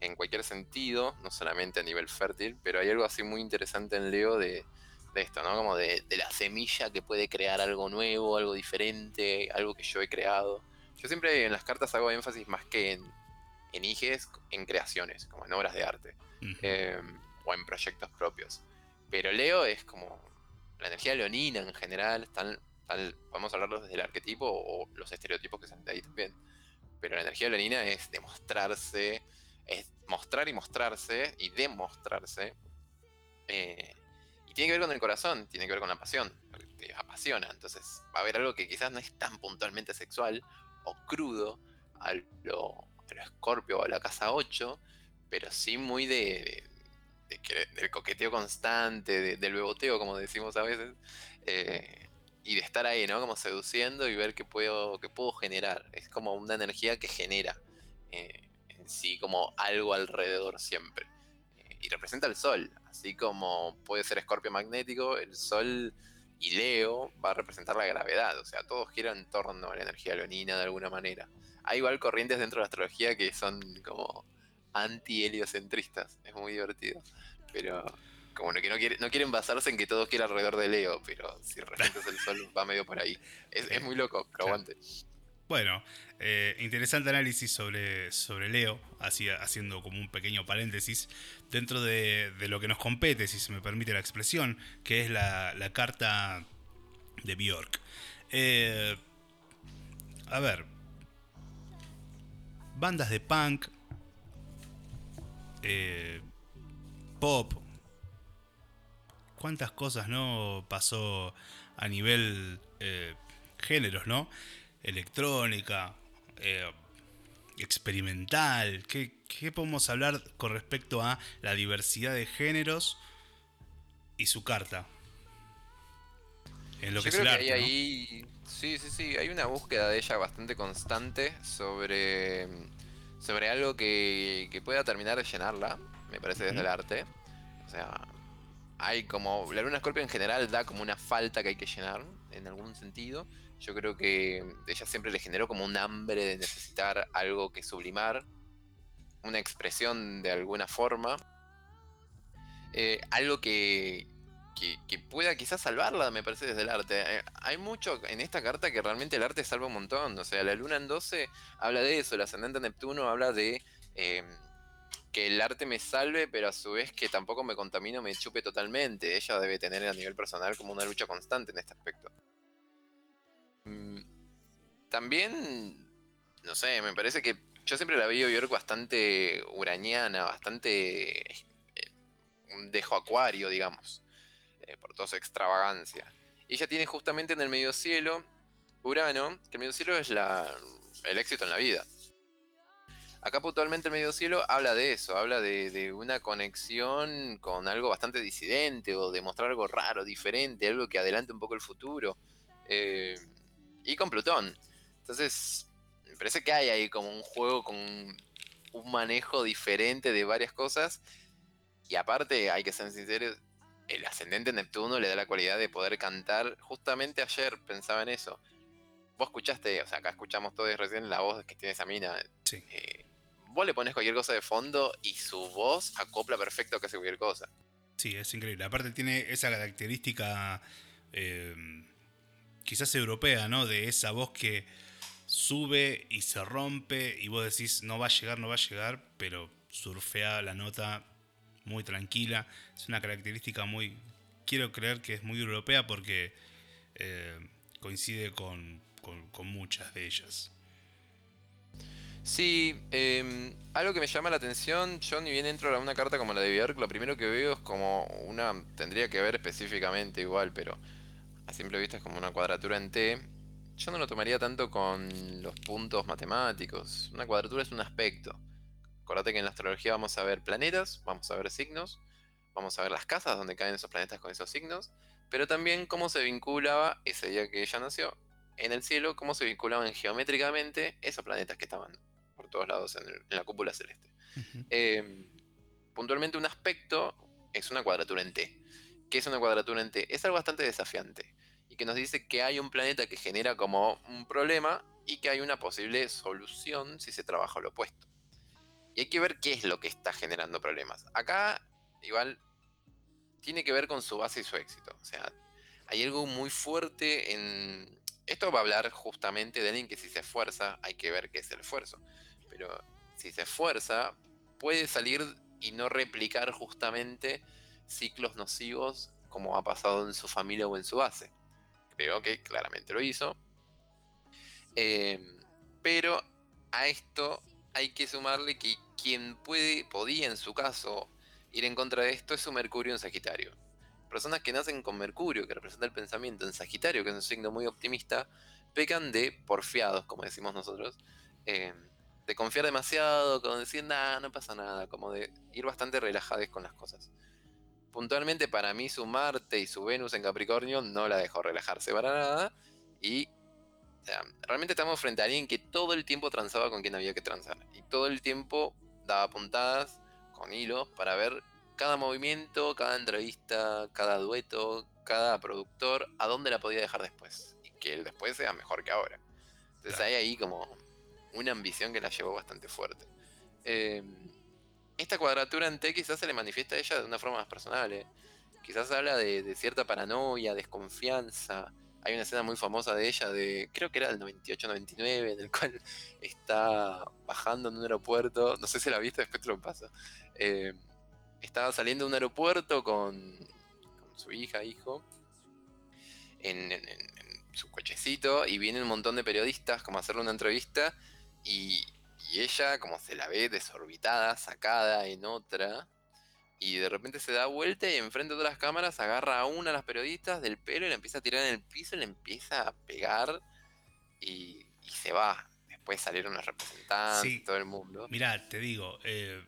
en cualquier sentido, no solamente a nivel fértil, pero hay algo así muy interesante en Leo de, esto, ¿no? Como de, la semilla que puede crear algo nuevo, algo diferente, algo que yo he creado. Yo siempre en las cartas hago énfasis más que en, en en creaciones, como en obras de arte, em, o en proyectos propios. Pero Leo es como la energía leonina en general, tal, tal, podemos hablarlo desde el arquetipo o los estereotipos que salen de ahí también. Pero la energía leonina es demostrarse, es mostrar y mostrarse y demostrarse. Eh, y tiene que ver con el corazón, tiene que ver con la pasión, te apasiona. Entonces va a haber algo que quizás no es tan puntualmente sexual o crudo a lo, a escorpio o a la casa 8, pero sí muy de, del coqueteo constante, del beboteo, como decimos a veces. Eh, y de estar ahí, ¿no? Como seduciendo y ver qué puedo, qué puedo generar. Es como una energía que genera. Eh, sí como algo alrededor siempre. Eh, y representa el sol, así como puede ser escorpio magnético, el sol y Leo va a representar la gravedad, o sea, todo gira en torno a la energía leonina de alguna manera. Hay igual corrientes dentro de la astrología que son como anti-heliocentristas, es muy divertido, pero como que no, no quieren basarse en que todo gira alrededor de Leo, pero si representas el sol va medio por ahí. Es, muy loco, pero aguante. Bueno, eh, interesante análisis sobre, sobre Leo, así, haciendo como un pequeño paréntesis, dentro de, lo que nos compete, si se me permite la expresión, que es la, carta de Bjork. Eh, a ver, bandas de punk, eh, pop, cuántas cosas no pasó a nivel géneros, ¿no? electrónica, eh, experimental? ¿Qué, podemos hablar con respecto a la diversidad de géneros y su carta? En lo que es el arte, ahí, sí, sí, sí, hay una búsqueda de ella bastante constante sobre, sobre algo que, que pueda terminar de llenarla, me parece, desde el arte. O sea, hay como. La luna escorpio en general da como una falta que hay que llenar, en algún sentido. Yo creo que ella siempre le generó como un hambre de necesitar algo que sublimar, una expresión de alguna forma, eh, algo que, que, pueda quizás salvarla, me parece, desde el arte. Eh, hay mucho en esta carta que realmente el arte salva un montón. O sea, la luna en 12 habla de eso, el ascendente Neptuno habla de em, que el arte me salve, pero a su vez que tampoco me contamino, me chupe totalmente. Ella debe tener a nivel personal como una lucha constante en este aspecto. Mm, también, no sé, me parece que yo siempre la veo York bastante uraniana, bastante eh, dejo acuario, digamos, eh, por toda su extravagancia. Y ella tiene justamente en el medio cielo Urano, que el medio cielo es la, el éxito en la vida. Acá puntualmente el medio cielo habla de eso, habla de, una conexión con algo bastante disidente o de mostrar algo raro, diferente, algo que adelante un poco el futuro. Eh, y con Plutón. Entonces, me parece que hay ahí como un juego con un manejo diferente de varias cosas. Y aparte, hay que ser sinceros, el ascendente Neptuno le da la cualidad de poder cantar. Justamente ayer pensaba en eso. vos escuchaste, o sea, acá escuchamos todos recién la voz que tiene esa mina. Sí. Eh, vos le pones cualquier cosa de fondo y su voz acopla perfecto a casi cualquier cosa. Sí, es increíble. Aparte tiene esa característica eh, quizás europea, ¿no? De esa voz que sube y se rompe y vos decís no va a llegar, no va a llegar, pero surfea la nota muy tranquila. Es una característica muy, quiero creer que es muy europea porque eh, coincide con, muchas de ellas. Sí, em, algo que me llama la atención, yo ni bien entro a una carta como la de Björk, lo primero que veo es como una, tendría que ver específicamente igual, pero a simple vista es como una cuadratura en T. Yo no lo tomaría tanto con los puntos matemáticos. Una cuadratura es un aspecto. Acordate que en la astrología vamos a ver planetas, vamos a ver signos, vamos a ver las casas donde caen esos planetas con esos signos, pero también cómo se vinculaba ese día que ella nació en el cielo, cómo se vinculaban geométricamente esos planetas que estaban por todos lados en, la cúpula celeste. Em, puntualmente un aspecto es una cuadratura en T. ¿Qué es una cuadratura en T? Es algo bastante desafiante y que nos dice que hay un planeta que genera como un problema y que hay una posible solución si se trabaja lo opuesto. Y hay que ver qué es lo que está generando problemas. Acá, igual, tiene que ver con su base y su éxito. O sea, hay algo muy fuerte en... Esto va a hablar justamente de alguien que si se esfuerza, hay que ver qué es el esfuerzo. Pero si se esfuerza, puede salir y no replicar justamente ciclos nocivos como ha pasado en su familia o en su base. Creo que claramente lo hizo. Em, pero a esto hay que sumarle que quien puede, podía en su caso ir en contra de esto es su Mercurio en Sagitario. Personas que nacen con Mercurio, que representa el pensamiento en Sagitario, que es un signo muy optimista, pecan de porfiados, como decimos nosotros, em, de confiar demasiado, como decir, nada, no pasa nada, como de ir bastante relajados con las cosas puntualmente para mí su Marte y su Venus en Capricornio no la dejó relajarse para nada. Y realmente estamos frente a alguien que todo el tiempo transaba con quien había que transar. Y todo el tiempo daba puntadas con hilos para ver cada movimiento, cada entrevista, cada dueto, cada productor, a dónde la podía dejar después. Y que el después sea mejor que ahora. Entonces hay ahí como una ambición que la llevó bastante fuerte. Eh, esta cuadratura en T quizás se le manifiesta a ella de una forma más personal. ¿eh? Quizás habla de, cierta paranoia, desconfianza. Hay una escena muy famosa de ella, de creo que era del 98-99, en el cual está bajando en un aeropuerto. No sé si la viste, después te lo paso. Eh, estaba saliendo de un aeropuerto con, su hija, hijo, en, su cochecito, y viene un montón de periodistas como a hacerle una entrevista. Y, y ella, como se la ve desorbitada, sacada en otra, y de repente se da vuelta y enfrente de otras cámaras agarra a una de las periodistas del pelo y la empieza a tirar en el piso y le empieza a pegar y, se va. Después salieron los representantes, todo el mundo. Mirá, te digo, eh,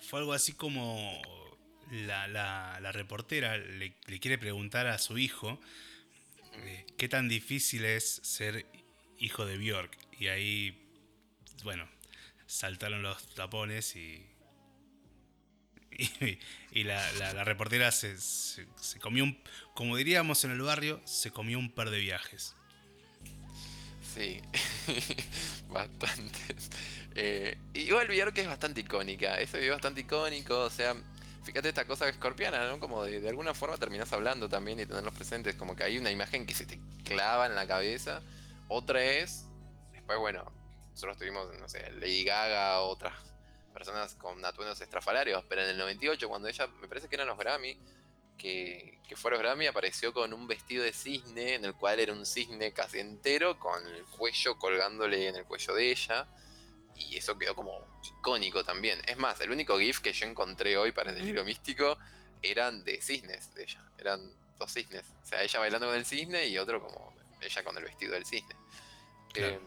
fue algo así como la, reportera le, quiere preguntar a su hijo eh, qué tan difícil es ser hijo de Bjork. Y ahí bueno, saltaron los tapones y. Y, la, reportera se, comió un. Como diríamos en el barrio, se comió un par de viajes. Sí, bastante. Eh, igual vieron que es bastante icónica. Eso es bastante icónico. O sea, fíjate esta cosa escorpiana, ¿no? Como de, alguna forma terminas hablando también y tenerlos presentes. Como que hay una imagen que se te clava en la cabeza. Otra es. Después, bueno, nosotros tuvimos, no sé, Lady Gaga otras personas con atuendos estrafalarios, pero en el 98, cuando ella, me parece que eran los Grammy, que, que fue los Grammy, apareció con un vestido de cisne, en el cual era un cisne casi entero, con el cuello colgándole en el cuello de ella. Y eso quedó como icónico también. Es más, el único GIF que yo encontré hoy para el delirio místico eran de cisnes de ella. Eran dos cisnes. O sea, ella bailando con el cisne y otro como ella con el vestido del cisne. Eh,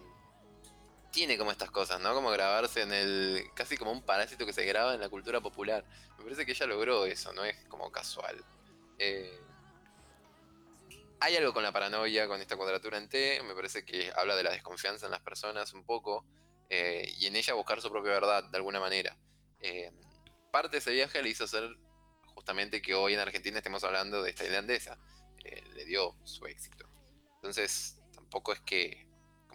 tiene como estas cosas, ¿no? Como grabarse en el. casi como un parásito que se graba en la cultura popular. Me parece que ella logró eso, no es como casual. Eh, hay algo con la paranoia, con esta cuadratura en T, me parece que habla de la desconfianza en las personas un poco, eh, y en ella buscar su propia verdad de alguna manera. Eh, parte de ese viaje le hizo ser justamente que hoy en Argentina estemos hablando de esta irlandesa. le dio su éxito. Entonces, tampoco es que,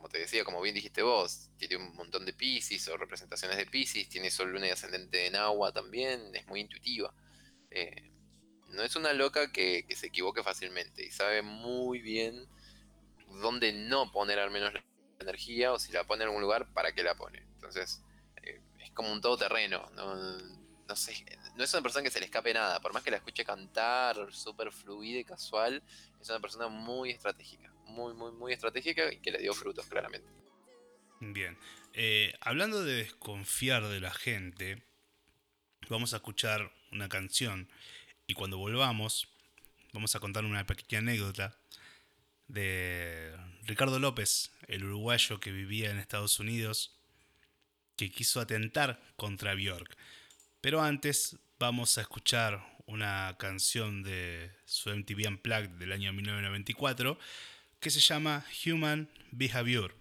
como te decía, como bien dijiste vos, tiene un montón de Pisces o representaciones de Pisces, tiene Sol, Luna y Ascendente en agua también, es muy intuitiva. Eh, no es una loca que, se equivoque fácilmente y sabe muy bien dónde no poner al menos la energía o si la pone en algún lugar, para qué la pone. Entonces, eh, es como un todoterreno. ¿no? No sé, no es una persona que se le escape nada. Por más que la escuche cantar súper fluida y casual, es una persona muy estratégica. Muy, muy, muy estratégica y que le dio frutos, claramente. Bien. Eh, hablando de desconfiar de la gente, vamos a escuchar una canción y cuando volvamos, vamos a contar una pequeña anécdota de Ricardo López, el uruguayo que vivía en Estados Unidos, que quiso atentar contra Björk. Pero antes vamos a escuchar una canción de su MTV Unplugged del año 1994 que se llama Human Behavior.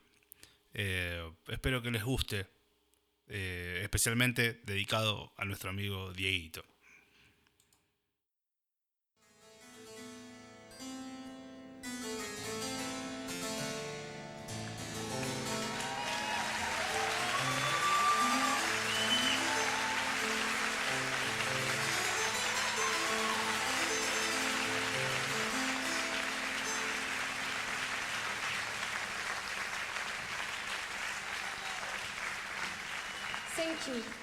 Eh, espero que les guste, eh, especialmente dedicado a nuestro amigo Dieguito. Thank you.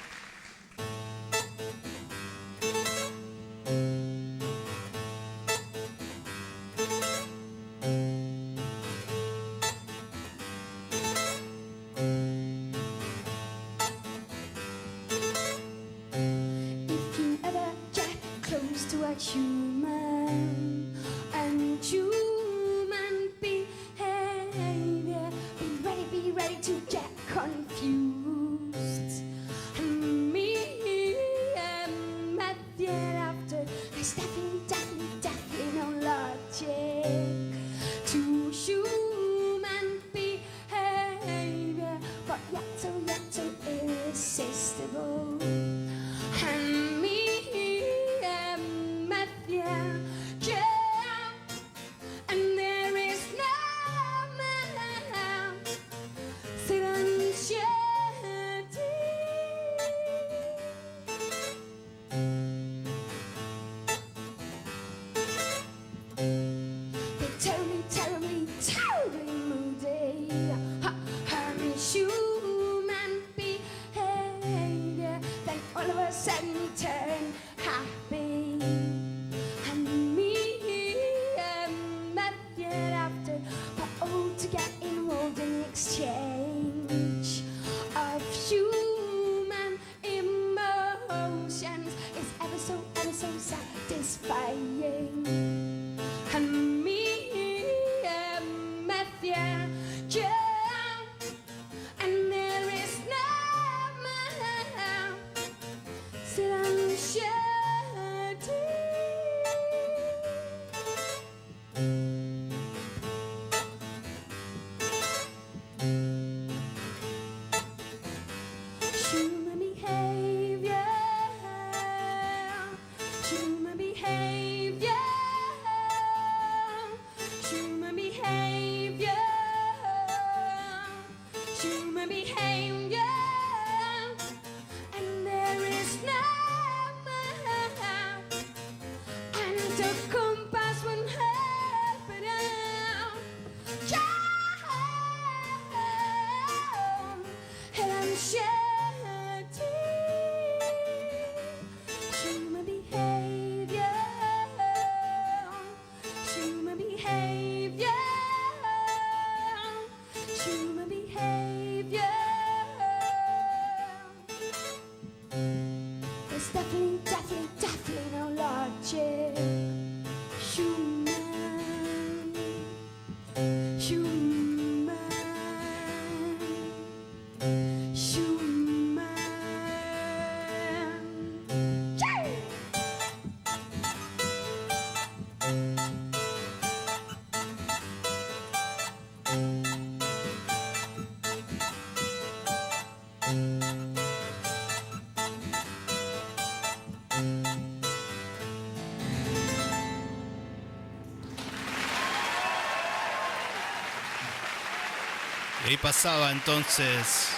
Ahí pasaba entonces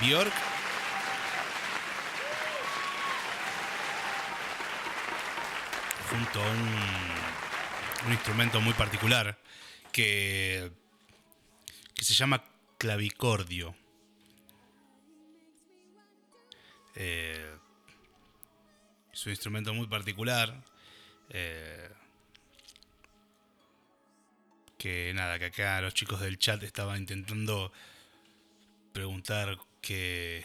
Bjork. Junto a un, instrumento muy particular que, que se llama clavicordio. Eh, es un instrumento muy particular. Que nada, que acá los chicos del chat estaban intentando preguntar qué,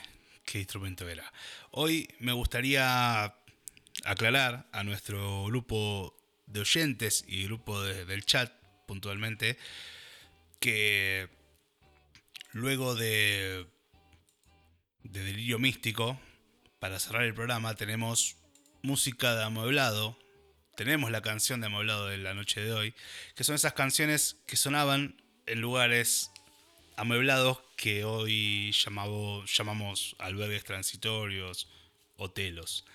instrumento era. Hoy me gustaría aclarar a nuestro grupo de oyentes y grupo del chat puntualmente que luego de, de Delirio Místico, para cerrar el programa, tenemos música de amueblado tenemos la canción de Amueblado de la noche de hoy, que son esas canciones que sonaban en lugares amueblados que hoy llamamos albergues transitorios, hotelos.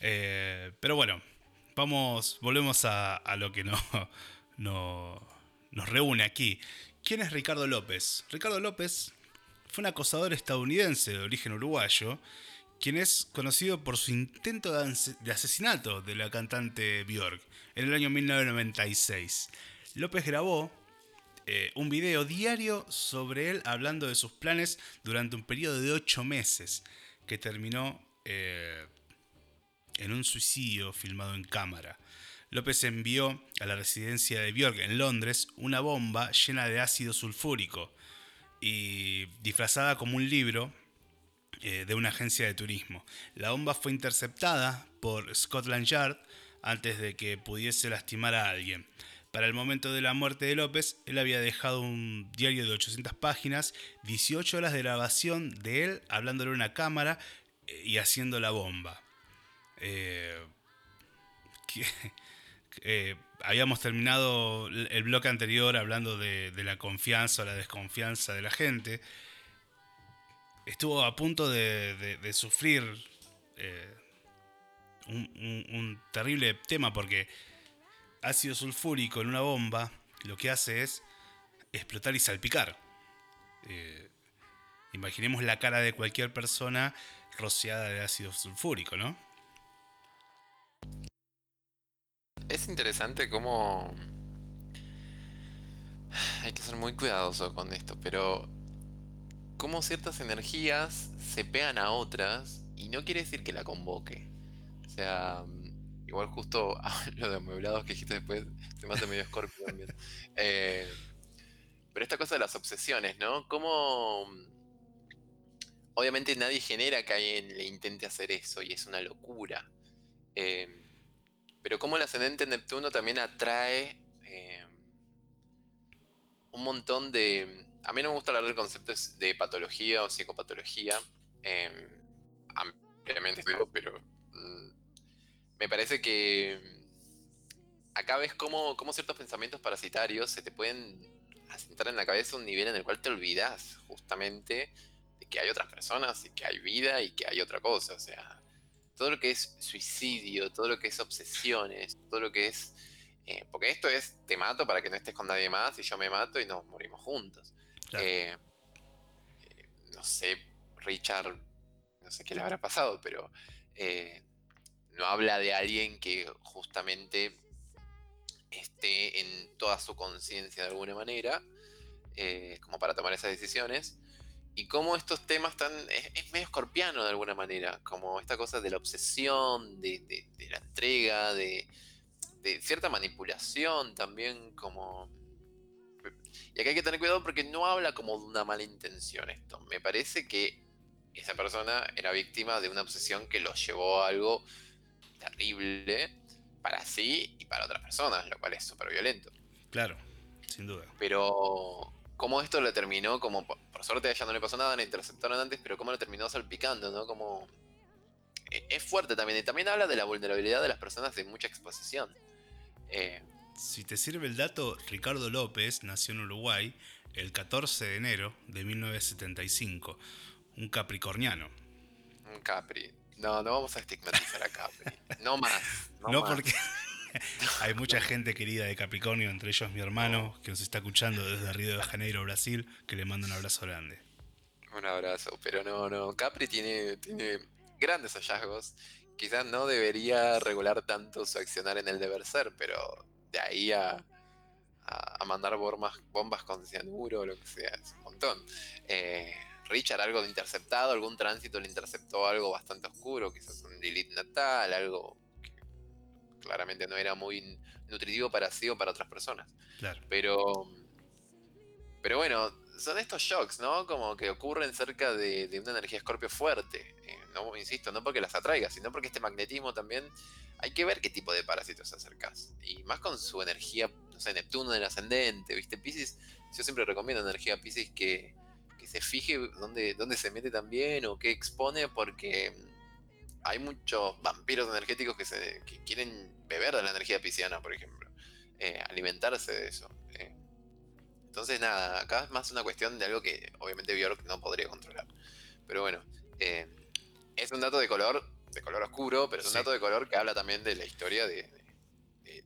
Eh, pero bueno, vamos, volvemos a, lo que no, no, nos reúne aquí. ¿Quién es Ricardo López? Ricardo López fue un acosador estadounidense de origen uruguayo quien es conocido por su intento de asesinato de la cantante Björk en el año 1996. López grabó eh, un video diario sobre él hablando de sus planes durante un periodo de ocho meses que terminó eh, en un suicidio filmado en cámara. López envió a la residencia de Björk en Londres una bomba llena de ácido sulfúrico y disfrazada como un libro eh, de una agencia de turismo. La bomba fue interceptada por Scotland Yard antes de que pudiese lastimar a alguien. Para el momento de la muerte de López, él había dejado un diario de 800 páginas, 18 horas de grabación de él hablándole a una cámara eh, y haciendo la bomba. Eh, habíamos terminado el bloque anterior hablando de, de, la confianza o la desconfianza de la gente estuvo a punto de, sufrir eh, un, terrible tema porque ácido sulfúrico en una bomba lo que hace es explotar y salpicar. Eh, imaginemos la cara de cualquier persona rociada de ácido sulfúrico, ¿no? Es interesante cómo... Hay que ser muy cuidadoso con esto, pero cómo ciertas energías se pegan a otras y no quiere decir que la convoque. O sea, mm, igual justo lo de amueblados que dijiste después se me hace medio escorpio también. Eh, pero esta cosa de las obsesiones, ¿no? Cómo... Mm, obviamente nadie genera que alguien le intente hacer eso y es una locura. Eh, pero cómo el ascendente Neptuno también atrae eh, un montón de a mí no me gusta hablar de conceptos de patología o psicopatología, eh, ampliamente, pero mm, me parece que acá ves cómo, ciertos pensamientos parasitarios se te pueden asentar en la cabeza a un nivel en el cual te olvidas justamente de que hay otras personas y que hay vida y que hay otra cosa. O sea, todo lo que es suicidio, todo lo que es obsesiones, todo lo que es... Eh, porque esto es, te mato para que no estés con nadie más y yo me mato y nos morimos juntos. Eh, no sé, Richard, no sé qué le habrá pasado, pero eh, no habla de alguien que justamente esté en toda su conciencia de alguna manera, eh, como para tomar esas decisiones. Y cómo estos temas están. Es, medio escorpiano de alguna manera. Como esta cosa de la obsesión, de, de la entrega, de, de, cierta manipulación también, como. Y acá hay que tener cuidado porque no habla como de una mala intención esto. Me parece que esa persona era víctima de una obsesión que lo llevó a algo terrible para sí y para otras personas, lo cual es súper violento. Claro, sin duda. Pero cómo esto le terminó, como por, suerte ya no le pasó nada, le interceptaron antes, pero cómo lo terminó salpicando, ¿no? Como... E, es fuerte también, y también habla de la vulnerabilidad de las personas de mucha exposición. Eh, si te sirve el dato, Ricardo López nació en Uruguay el 14 de enero de 1975, un capricorniano. Un capri. No, no vamos a estigmatizar a Capri. No más. No, porque Hay mucha gente querida de Capricornio, entre ellos mi hermano, que nos está escuchando desde Río de Janeiro, Brasil, que le mando un abrazo grande. Un abrazo, pero no, no. Capri tiene, tiene grandes hallazgos. Quizás no debería regular tanto su accionar en el deber ser, pero de ahí a, a, mandar bombas, bombas con cianuro o lo que sea, es un montón. Eh, Richard algo de interceptado, algún tránsito le interceptó algo bastante oscuro, quizás un delete natal, algo que claramente no era muy nutritivo para sí o para otras personas. Claro. Pero, pero bueno, son estos shocks, ¿no? Como que ocurren cerca de, una energía escorpio fuerte. Eh, no, insisto, no porque las atraiga, sino porque este magnetismo también hay que ver qué tipo de parásitos acercas. Y más con su energía, no sé, Neptuno del ascendente, ¿viste? Pisces, yo siempre recomiendo energía Pisces que se fije dónde, dónde se mete también o qué expone, porque hay muchos vampiros energéticos que, se, quieren beber de la energía pisciana, por ejemplo, eh, alimentarse de eso. Eh. Entonces, nada, acá es más una cuestión de algo que obviamente Bjork no podría controlar. Pero bueno, eh, es un dato de color, de color oscuro, pero es un dato de color que habla también de la historia de,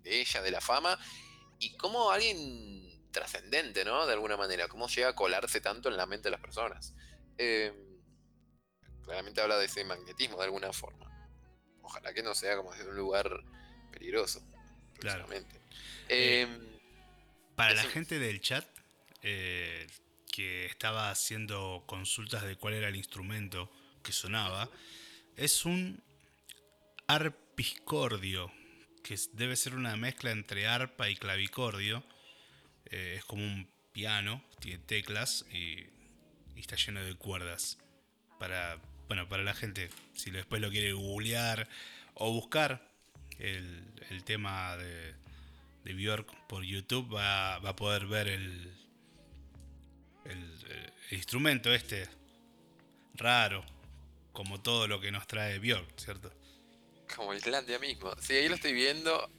de ella, de la fama, y cómo alguien trascendente, ¿no? De alguna manera, cómo llega a colarse tanto en la mente de las personas. Em, claramente habla de ese magnetismo de alguna forma. Ojalá que no sea como desde un lugar peligroso. Claramente. Eh, para la gente del chat eh, que estaba haciendo consultas de cuál era el instrumento que sonaba, es un arpiscordio, que debe ser una mezcla entre arpa y clavicordio. Eh, es como un piano, tiene teclas y, está lleno de cuerdas. Para, bueno, para la gente, si después lo quiere googlear o buscar el, tema de, de, Bjork por YouTube, va, a poder ver el, el, instrumento este raro, como todo lo que nos trae Bjork, ¿cierto? Como Islandia mismo. Sí, ahí lo estoy viendo.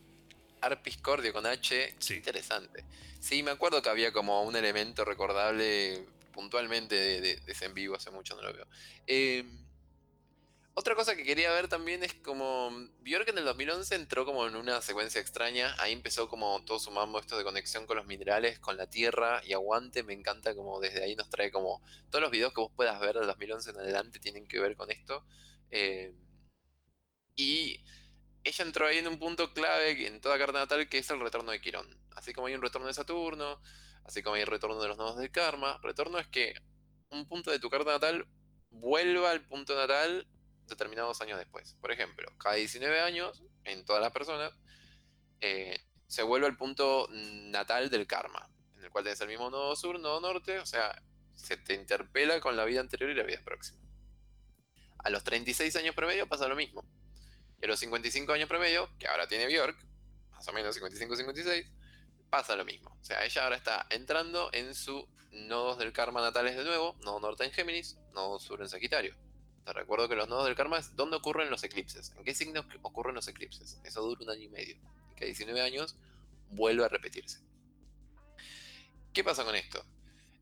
Arpiscordio con H. Interesante. Sí, me acuerdo que había como un elemento recordable puntualmente de, ese en vivo, hace mucho no lo veo. Em, otra cosa que quería ver también es como Björk en el 2011 entró como en una secuencia extraña, ahí empezó como todo su mambo esto de conexión con los minerales, con la tierra y aguante, me encanta como desde ahí nos trae como todos los videos que vos puedas ver del 2011 en adelante tienen que ver con esto. Em, y ella entró ahí en un punto clave en toda carta natal que es el retorno de Quirón. Así como hay un retorno de Saturno, así como hay el retorno de los nodos del karma. Retorno es que un punto de tu carta natal vuelva al punto natal determinados años después. Por ejemplo, cada 19 años, en todas las personas, eh, se vuelve al punto natal del karma, en el cual tienes el mismo nodo sur, nodo norte, o sea, se te interpela con la vida anterior y la vida próxima. A los 36 años promedio pasa lo mismo. Y a los 55 años promedio, que ahora tiene Bjork, más o menos 55-56, pasa lo mismo. O sea, ella ahora está entrando en sus nodos del karma natales de nuevo, nodo norte en Géminis, nodo sur en Sagitario. Te recuerdo que los nodos del karma es dónde ocurren los eclipses. ¿En qué signos ocurren los eclipses? Eso dura un año y medio. Y que a 19 años vuelve a repetirse. ¿Qué pasa con esto?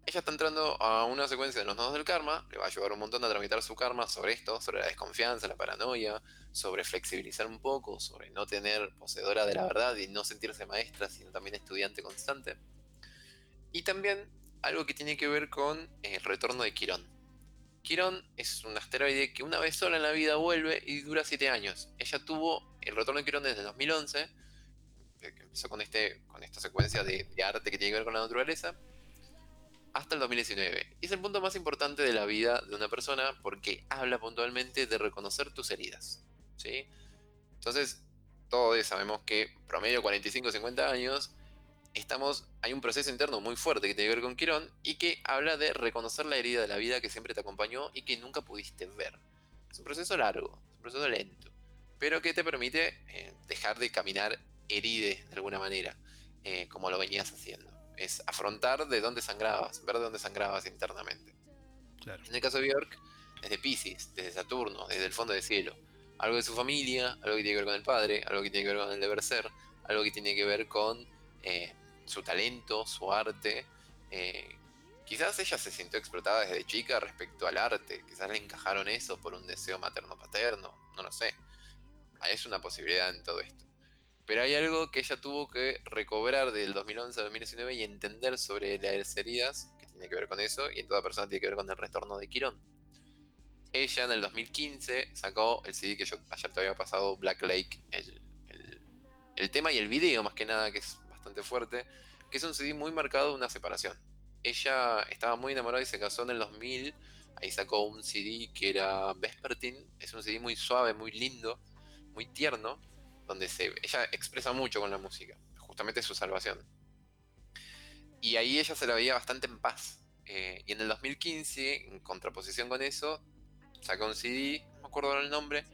ella está entrando a una secuencia de los nodos del karma, le va a ayudar un montón a tramitar su karma sobre esto, sobre la desconfianza, la paranoia, sobre flexibilizar un poco, sobre no tener poseedora de la verdad y no sentirse maestra, sino también estudiante constante. Y también algo que tiene que ver con el retorno de Quirón. Quirón es un asteroide que una vez sola en la vida vuelve y dura 7 años. Ella tuvo el retorno de Quirón desde 2011, que empezó con, este, con esta secuencia de arte que tiene que ver con la naturaleza, hasta el 2019. Y es el punto más importante de la vida de una persona porque habla puntualmente de reconocer tus heridas. ¿sí? Entonces, todos sabemos que promedio 45-50 años, estamos, hay un proceso interno muy fuerte que tiene que ver con Quirón y que habla de reconocer la herida de la vida que siempre te acompañó y que nunca pudiste ver. Es un proceso largo, es un proceso lento, pero que te permite eh, dejar de caminar heride de alguna manera, eh, como lo venías haciendo es afrontar de dónde sangrabas, ver de dónde sangrabas internamente. En el caso de Björk, desde Pisces, desde Saturno, desde el fondo del cielo. Algo de su familia, algo que tiene que ver con el padre, algo que tiene que ver con el deber ser, algo que tiene que ver con su talento, su arte. Eh, quizás ella se sintió explotada desde chica respecto al arte, quizás le encajaron eso por un deseo materno-paterno, no lo sé. Es una posibilidad en todo esto. Pero hay algo que ella tuvo que recobrar del 2011 al 2019 y entender sobre las heridas, que tiene que ver con eso, y en toda persona tiene que ver con el retorno de Quirón. Ella en el 2015 sacó el CD que yo ayer te había pasado, Black Lake, el, el tema y el video más que nada, que es bastante fuerte, que es un CD muy marcado de una separación. Ella estaba muy enamorada y se casó en el 2000, ahí sacó un CD que era Vespertine, es un CD muy suave, muy lindo, muy tierno, donde ella expresa mucho con la música, justamente su salvación. Y ahí ella se la veía bastante en paz. Eh, y en el 2015, en contraposición con eso, sacó un CD, no me acuerdo el nombre,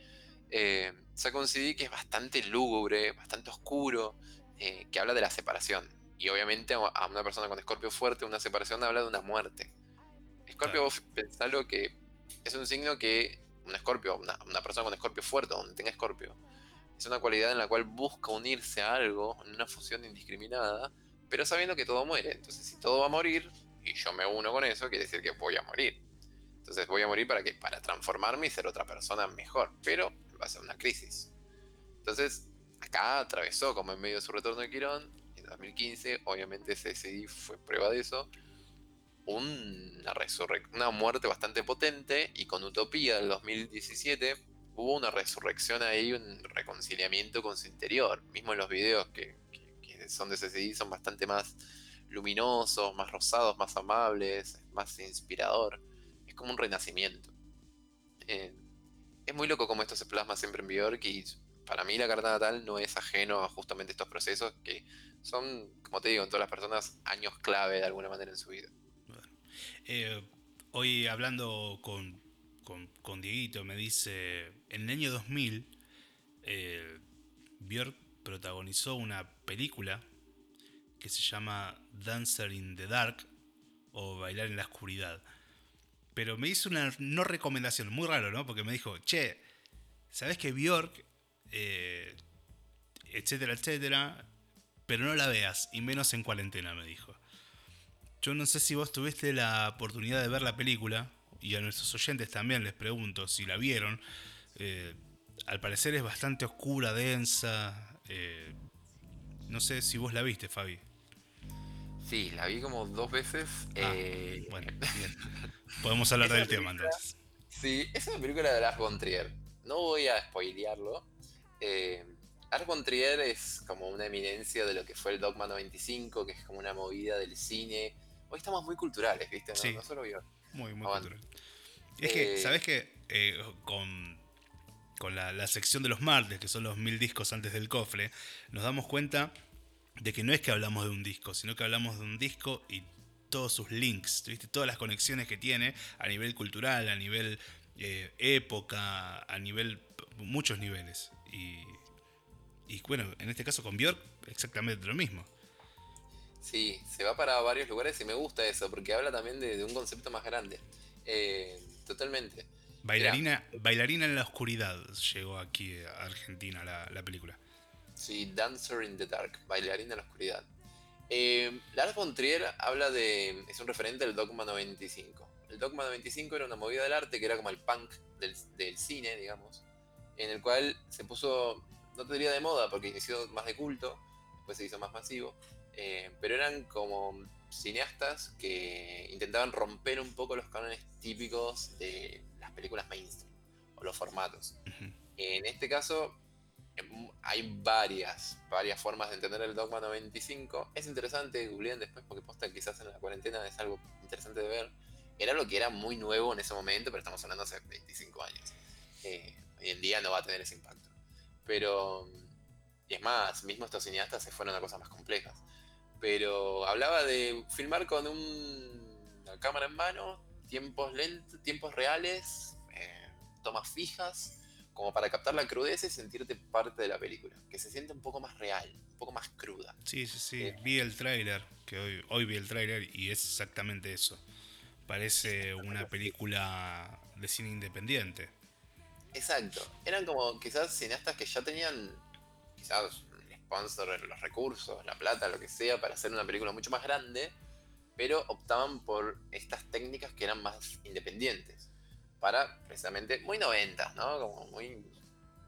eh, sacó un CD que es bastante lúgubre, bastante oscuro, eh, que habla de la separación. Y obviamente a una persona con escorpio fuerte, una separación habla de una muerte. Escorpio, vos pensalo que es un signo que un escorpio, una, una persona con escorpio fuerte, donde tenga escorpio, es una cualidad en la cual busca unirse a algo en una fusión indiscriminada, pero sabiendo que todo muere. Entonces, si todo va a morir, y yo me uno con eso, quiere decir que voy a morir. Entonces voy a morir para que para transformarme y ser otra persona mejor, pero va a ser una crisis. Entonces, acá atravesó como en medio de su retorno de Quirón, en 2015, obviamente CD fue prueba de eso, una, una muerte bastante potente y con Utopía del 2017 hubo una resurrección ahí, un reconciliamiento con su interior. Mismo en los videos que, son de CD son bastante más luminosos, más rosados, más amables, más inspirador. Es como un renacimiento. Eh, es muy loco como esto se plasma siempre en Bjork para mí la carta natal no es ajeno a justamente estos procesos que son, como te digo, en todas las personas años clave de alguna manera en su vida. Eh, hoy hablando con con, Dieguito, me dice, en el año 2000, eh, Björk protagonizó una película que se llama Dancer in the Dark o Bailar en la Oscuridad. Pero me hizo una no recomendación, muy raro, ¿no? Porque me dijo, che, ¿sabes que Björk, eh, etcétera, etcétera, pero no la veas, y menos en cuarentena, me dijo. Yo no sé si vos tuviste la oportunidad de ver la película, y a nuestros oyentes también les pregunto si la vieron. Eh, al parecer es bastante oscura, densa. Eh, no sé si vos la viste, Fabi. Sí, la vi como dos veces. Ah, eh, bueno, bien. Podemos hablar del tema entonces. Sí, es una película de Lars von Trier. No voy a spoilearlo. Eh, Trier es como una eminencia de lo que fue el Dogma 95, que es como una movida del cine. Hoy estamos muy culturales, ¿viste? No, no solo yo. Muy, muy cultural. Es que, eh, ¿sabes qué? Eh, con, con la, sección de los martes, que son los mil discos antes del cofre, nos damos cuenta de que no es que hablamos de un disco, sino que hablamos de un disco y todos sus links, ¿viste? todas las conexiones que tiene a nivel cultural, a nivel eh, época, a nivel muchos niveles. Y, y bueno, en este caso con Björk, exactamente lo mismo. Sí, se va para varios lugares y me gusta eso, porque habla también de, un concepto más grande. Eh, totalmente. Bailarina, bailarina en la oscuridad llegó aquí a Argentina la, película. Sí, Dancer in the Dark, bailarina en la oscuridad. Eh, Lars von Trier habla de. es un referente del Dogma 95. El Dogma 95 era una movida del arte que era como el punk del, del cine, digamos, en el cual se puso, no te diría de moda porque inició más de culto, después se hizo más masivo, eh, pero eran como cineastas que intentaban romper un poco los cánones típicos de las películas mainstream o los formatos. En este caso hay varias, varias formas de entender el Dogma 95. Es interesante, googleen después porque posta quizás en la cuarentena es algo interesante de ver. Era lo que era muy nuevo en ese momento, pero estamos hablando hace 25 años. Eh, hoy en día no va a tener ese impacto. Pero, y es más, mismo estos cineastas se fueron a cosas más complejas pero hablaba de filmar con una cámara en mano, tiempos lentos, tiempos reales, eh, tomas fijas, como para captar la crudeza y sentirte parte de la película, que se siente un poco más real, un poco más cruda. Sí, sí, sí, eh, vi el tráiler, que hoy, hoy vi el tráiler y es exactamente eso. Parece una película de cine independiente. Exacto. Eran como quizás cineastas que ya tenían quizás sponsor, los recursos, la plata, lo que sea, para hacer una película mucho más grande, pero optaban por estas técnicas que eran más independientes. Para precisamente, muy noventas, ¿no? Como muy,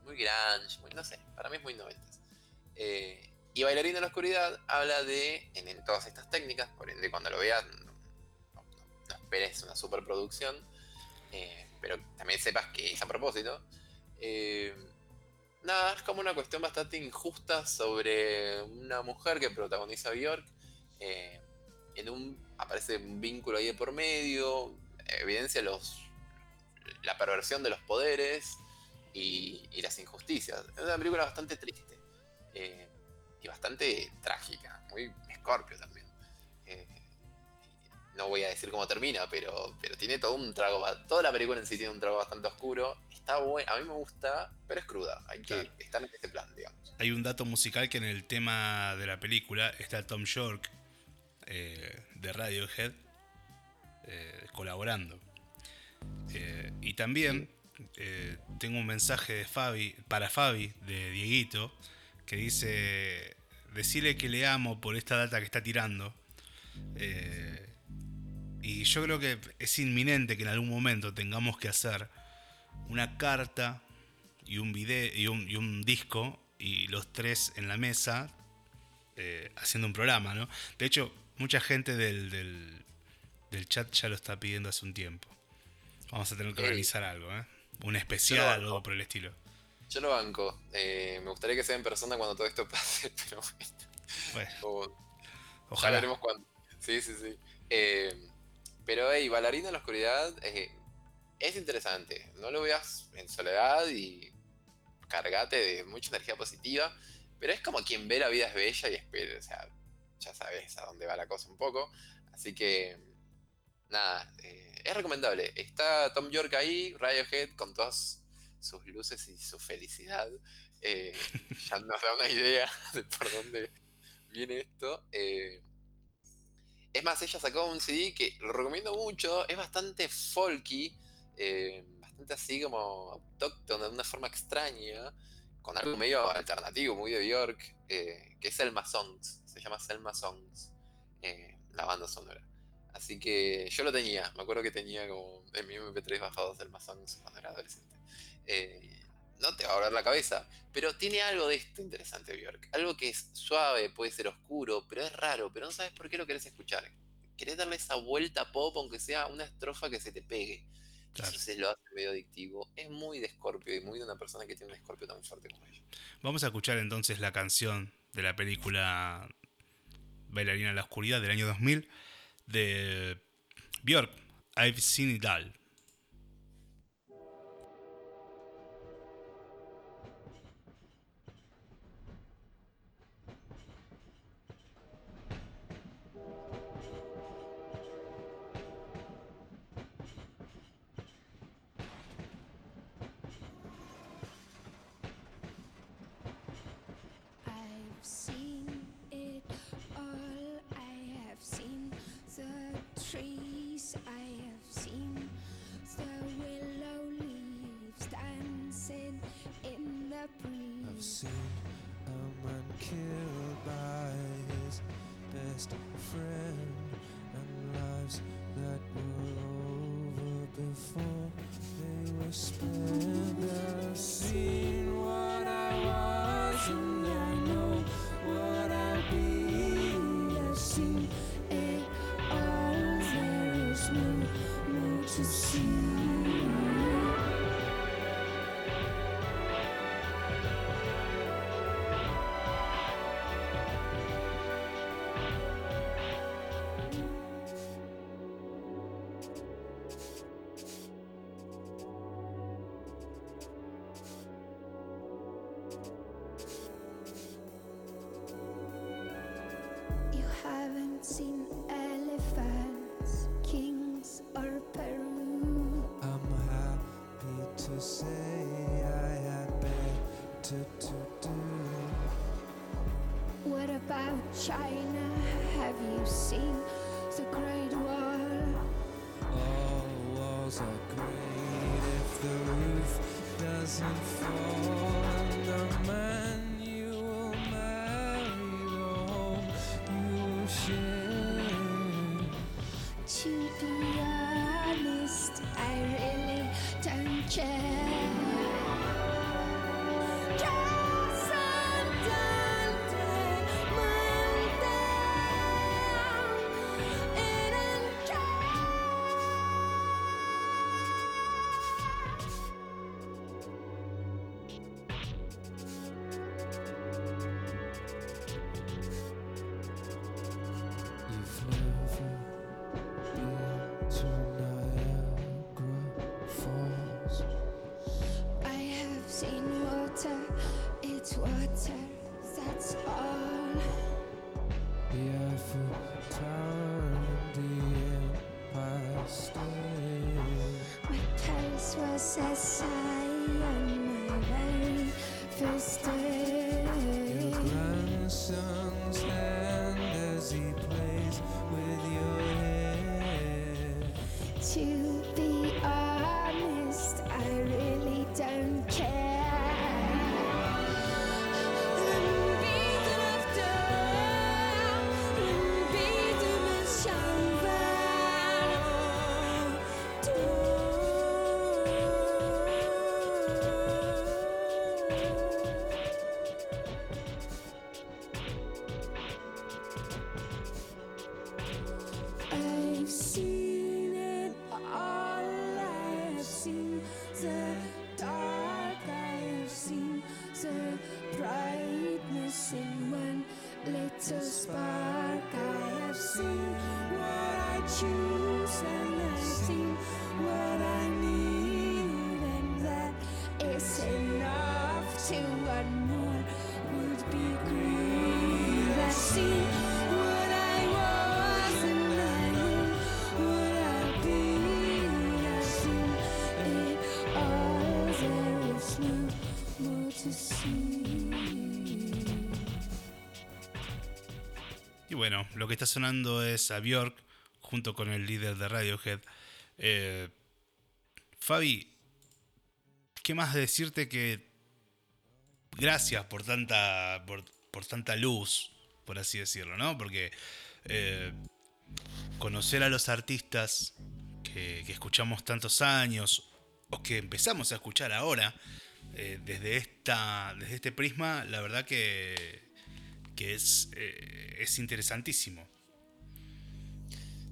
muy grunge, muy, no sé, para mí es muy noventas. Eh, y Bailarina en la Oscuridad habla de, en, todas estas técnicas, por ende cuando lo veas no, esperes una superproducción, eh, pero también sepas que es a propósito. Eh, nada, es como una cuestión bastante injusta sobre una mujer que protagoniza Bjork. Eh, en un, aparece un vínculo ahí de por medio, evidencia los, la perversión de los poderes y, las injusticias. Es una película bastante triste eh, y bastante trágica, muy Scorpio también. Eh, no voy a decir cómo termina, pero, pero tiene todo un trago, toda la película en sí tiene un trago bastante oscuro. Está bueno, a mí me gusta, pero es cruda, hay que estar en este plan, digamos. Hay un dato musical que en el tema de la película está Tom York eh, de Radiohead colaborando. y también eh, tengo un mensaje de Fabi, para Fabi, de Dieguito, que dice, decirle que le amo por esta data que está tirando. Eh, y yo creo que es inminente que en algún momento tengamos que hacer una carta y un video y un, disco y los tres en la mesa eh, haciendo un programa, ¿no? De hecho, mucha gente del, del, chat ya lo está pidiendo hace un tiempo. Vamos a tener que organizar algo, ¿eh? un especial o algo por el estilo. Yo lo banco. Eh, me gustaría que sea en persona cuando todo esto pase, pero bueno. ojalá. veremos cuándo. Sí, sí, sí. Eh, pero, hey, Bailarina en la Oscuridad eh, es interesante. No lo veas en soledad y cargate de mucha energía positiva. Pero es como quien ve la vida es bella y espera. O sea, ya sabes a dónde va la cosa un poco. Así que, nada. Eh, es recomendable. Está Tom York ahí, Radiohead, con todas sus luces y su felicidad. Eh, ya nos da una idea de por dónde viene esto. Eh, es más, ella sacó un CD que lo recomiendo mucho. Es bastante folky, eh, bastante así como autóctono, de una forma extraña, con algo medio alternativo, muy de York, que es Selma Songs. Se llama Selma Songs, la banda sonora. Así que yo lo tenía, me acuerdo que tenía como en mi MP3 bajado del Songs cuando era adolescente. Eh, no te va a abrir la cabeza, pero tiene algo de esto interesante, Björk. Algo que es suave, puede ser oscuro, pero es raro, pero no sabes por qué lo querés escuchar. Querés darle esa vuelta pop, aunque sea una estrofa que se te pegue. Se lo hace medio adictivo. Es muy de Scorpio y muy de una persona que tiene un Scorpio tan fuerte como ella. Vamos a escuchar entonces la canción de la película Bailarina en la Oscuridad del año 2000 de Björk, I've Seen It All. whisper say I had better to do. What about China? Have you seen the Great Wall? All walls are great if the roof doesn't fall, and the man you will marry, the home you will share. check. to bueno, lo que está sonando es a Bjork junto con el líder de Radiohead. Eh, Fabi, ¿qué más decirte que gracias por tanta, por, tanta luz, por así decirlo, ¿no? Porque eh, conocer a los artistas que, escuchamos tantos años o que empezamos a escuchar ahora, eh, desde, esta, desde este prisma, la verdad que que es, es interesantísimo.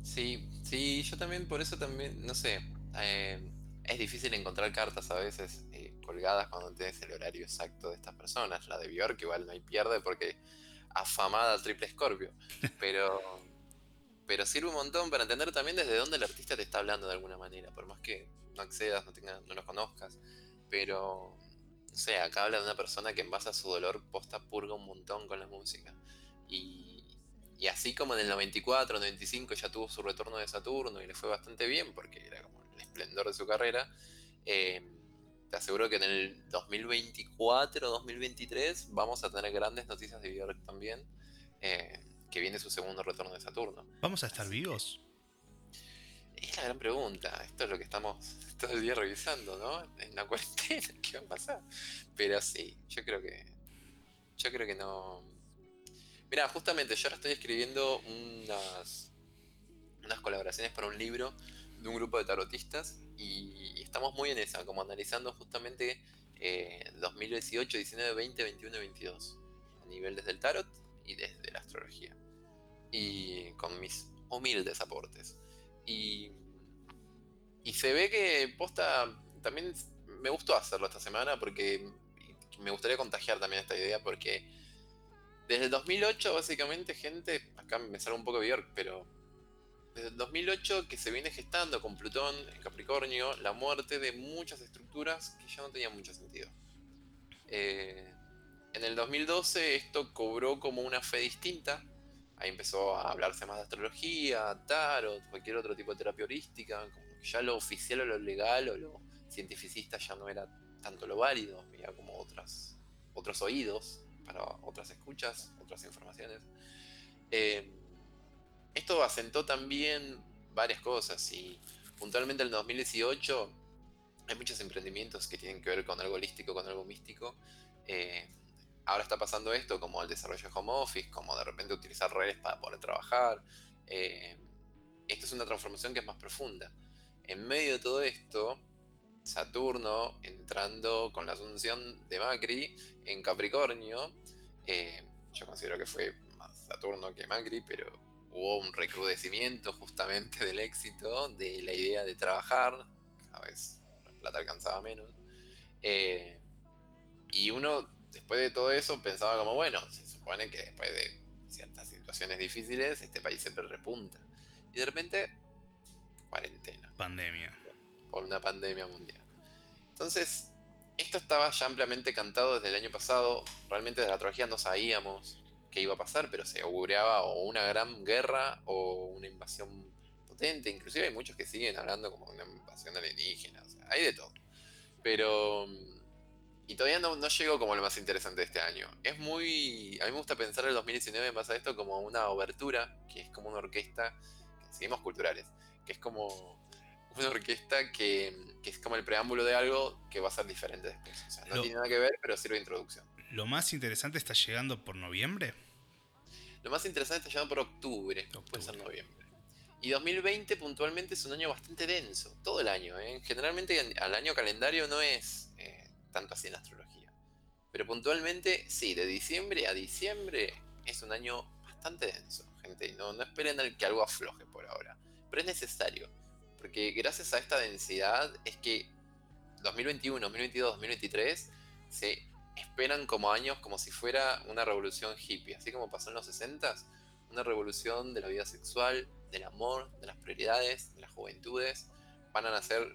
Sí, sí, yo también por eso también, no sé, eh, es difícil encontrar cartas a veces eh, colgadas cuando tienes el horario exacto de estas personas. La de Bjork igual no hay pierde porque afamada triple Scorpio, pero, pero sirve un montón para entender también desde dónde el artista te está hablando de alguna manera, por más que no accedas, no, tenga, no los conozcas, pero o sea, acá habla de una persona que en base a su dolor posta purga un montón con la música. Y, así como en el 94, 95 ya tuvo su retorno de Saturno y le fue bastante bien porque era como el esplendor de su carrera, eh, te aseguro que en el 2024, 2023 vamos a tener grandes noticias de Björk también, eh, que viene su segundo retorno de Saturno. ¿Vamos a estar vivos? Es la gran pregunta. Esto es lo que estamos todo el día revisando, ¿no? En la cuarentena, ¿qué va a pasar? Pero sí, yo creo que. Yo creo que no. Mira, justamente yo ahora estoy escribiendo unas. unas colaboraciones para un libro de un grupo de tarotistas y estamos muy en esa, como analizando justamente 2018, 19, 20, 21 y 22. A nivel desde el tarot y desde la astrología. Y con mis humildes aportes. Y, y se ve que posta también me gustó hacerlo esta semana porque me gustaría contagiar también esta idea porque desde el 2008 básicamente gente, acá me sale un poco Bjork, pero desde el 2008 que se viene gestando con Plutón en Capricornio la muerte de muchas estructuras que ya no tenían mucho sentido. Eh, en el 2012 esto cobró como una fe distinta Ahí empezó a hablarse más de astrología, tarot, cualquier otro tipo de terapia holística, ya lo oficial o lo legal o lo cientificista ya no era tanto lo válido, había como otras, otros oídos para otras escuchas, otras informaciones. Eh, esto asentó también varias cosas y puntualmente en el 2018 hay muchos emprendimientos que tienen que ver con algo holístico, con algo místico. Eh, ahora está pasando esto, como el desarrollo de home office, como de repente utilizar redes para poder trabajar. Eh, es una transformación que es más profunda. En medio de todo esto, Saturno entrando con la asunción de Macri en Capricornio, eh, yo considero que fue más Saturno que Macri, pero hubo un recrudecimiento justamente del éxito, de la idea de trabajar, a veces la plata alcanzaba menos. Eh, y uno después de todo eso pensaba como, bueno, se supone que después de ciertas situaciones difíciles, este país siempre repunta. Y de repente, cuarentena. Pandemia. Por una pandemia mundial. Entonces, esto estaba ya ampliamente cantado desde el año pasado. Realmente de la trilogía no sabíamos qué iba a pasar, pero se augureaba o una gran guerra o una invasión potente. Inclusive hay muchos que siguen hablando como una invasión alienígena. O sea, hay de todo. Pero. Y todavía no, no llegó como lo más interesante de este año. Es muy. A mí me gusta pensar el 2019 en base a esto como una obertura, que es como una orquesta. seguimos culturales. Que es como una orquesta que, es como el preámbulo de algo que va a ser diferente después. O sea, no tiene nada que ver, pero sirve de introducción. ¿Lo más interesante está llegando por noviembre? Lo más interesante está llegando por octubre, puede ser noviembre. Y 2020 puntualmente es un año bastante denso, todo el año. ¿eh? Generalmente al año calendario no es eh, tanto así en astrología. Pero puntualmente, sí, de diciembre a diciembre es un año bastante denso, gente. No, no esperen que algo afloje por ahora. Pero es necesario. Porque gracias a esta densidad es que 2021, 2022, 2023 se esperan como años como si fuera una revolución hippie. Así como pasó en los 60s, una revolución de la vida sexual, del amor, de las prioridades, de las juventudes. Van a nacer,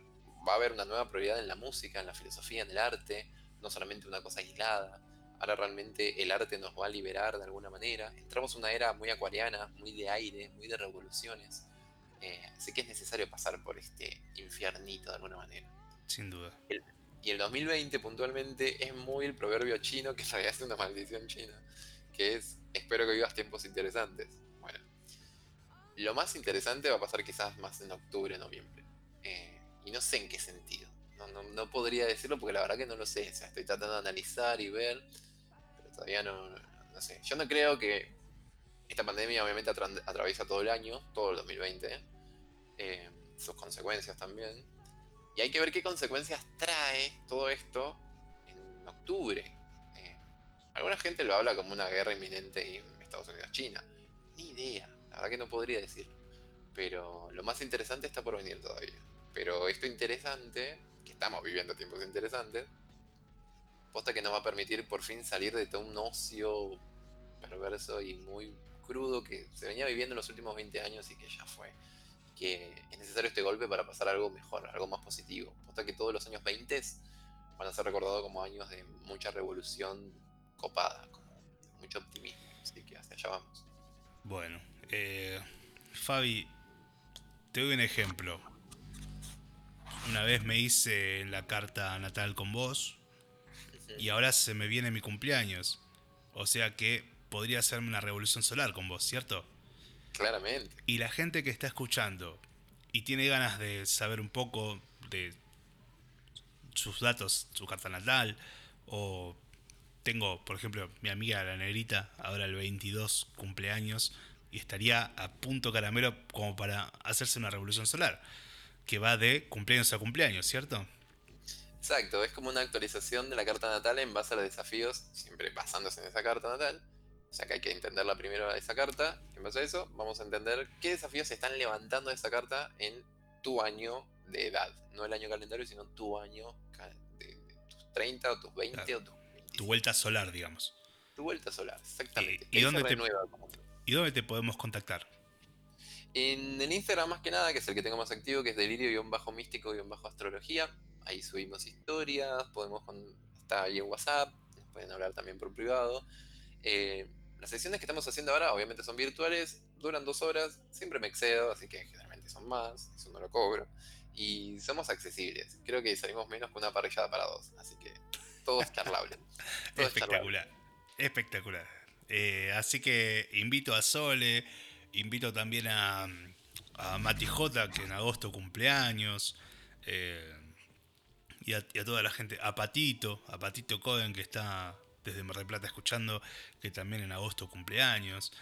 va a haber una nueva prioridad en la música, en la filosofía, en el arte, no solamente una cosa aislada. Ahora realmente el arte nos va a liberar de alguna manera. Entramos en una era muy acuariana, muy de aire, muy de revoluciones. Eh, así que es necesario pasar por este infiernito de alguna manera. Sin duda. y el 2020 puntualmente es muy el proverbio chino, que en es una maldición china, que es espero que vivas tiempos interesantes. Bueno, lo más interesante va a pasar quizás más en octubre, noviembre. Eh, y no sé en qué sentido. No, podría decirlo porque la verdad que no lo sé. O sea, estoy tratando de analizar y ver, pero todavía no, no sé. Yo no creo que esta pandemia obviamente atraviesa todo el año, todo el 2020, eh, sus consecuencias también. Y hay que ver qué consecuencias trae todo esto en octubre. Eh, alguna gente lo habla como una guerra inminente en Estados Unidos-China. Ni idea, la verdad que no podría decirlo. Pero lo más interesante está por venir todavía. Pero esto interesante, que estamos viviendo tiempos interesantes, posta que nos va a permitir por fin salir de todo un ocio perverso y muy crudo que se venía viviendo en los últimos 20 años y que ya fue. Que es necesario este golpe para pasar algo mejor, algo más positivo. Posta que todos los años 20 van a ser recordados como años de mucha revolución copada, como mucho optimismo. Así que hacia allá vamos. Bueno, eh, Fabi, te doy un ejemplo. Una vez me hice la carta natal con vos y ahora se me viene mi cumpleaños. O sea que podría hacerme una revolución solar con vos, ¿cierto? Claramente. Y la gente que está escuchando y tiene ganas de saber un poco de sus datos, su carta natal, o tengo, por ejemplo, mi amiga la negrita, ahora el 22 cumpleaños, y estaría a punto caramelo como para hacerse una revolución solar, que va de cumpleaños a cumpleaños, ¿cierto? Exacto, es como una actualización de la carta natal en base a los desafíos, siempre basándose en esa carta natal, o sea que hay que entenderla primero esa carta. En base a eso, vamos a entender qué desafíos se están levantando de esa carta en tu año de edad. No el año calendario, sino tu año de, tus 30 o tus 20 o tus 25. Tu vuelta solar, digamos. Tu vuelta solar, exactamente. ¿Y, dónde, te, ¿y dónde te podemos contactar? En el Instagram más que nada, que es el que tengo más activo, que es delirio-místico-astrología. Ahí subimos historias, podemos estar ahí en WhatsApp, pueden hablar también por privado. Eh, las sesiones que estamos haciendo ahora obviamente son virtuales, duran dos horas, siempre me excedo, así que generalmente son más, eso no lo cobro. Y somos accesibles, creo que salimos menos que una parrillada para dos, así que todo es charlable. espectacular, espectacular. Eh, así que invito a Sole, invito también a, a Mati J, que en agosto cumpleaños. Eh, y, a, y, a, toda la gente, a Patito, a Patito Coden que está desde Mar del Plata escuchando, que también en agosto cumpleaños,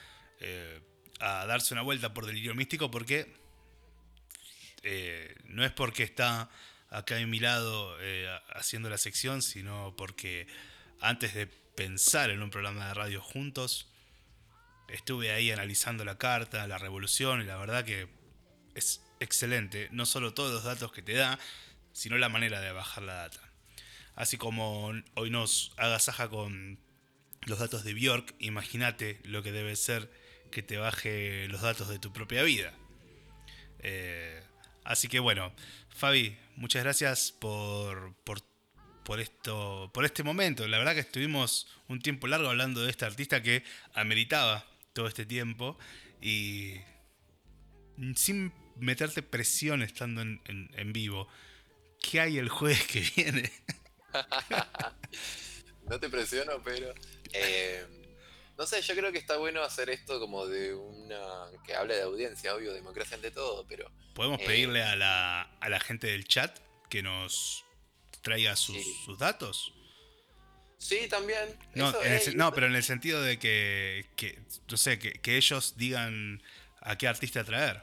eh, a darse una vuelta por Delirio Místico porque eh, no es porque está acá a mi lado eh, haciendo la sección, sino porque antes de pensar en un programa de radio juntos, estuve ahí analizando la carta, la revolución, y la verdad que es excelente, no solo todos los datos que te da, sino la manera de bajar la data. Así como hoy nos agasaja con los datos de Bjork, imagínate lo que debe ser que te baje los datos de tu propia vida. Eh, así que bueno, Fabi, muchas gracias por, por, esto, por este momento. La verdad que estuvimos un tiempo largo hablando de este artista que ameritaba todo este tiempo y sin meterte presión estando en vivo ¿qué hay el jueves que viene? no te presiono, pero... Eh, no sé, yo creo que está bueno hacer esto como de una... que hable de audiencia, obvio, democracia ante todo, pero... Podemos eh, pedirle a la, a la gente del chat que nos traiga sus, datos. Sí, también. No, no, pero en el sentido de que, no sé, que, ellos digan a qué artista traer.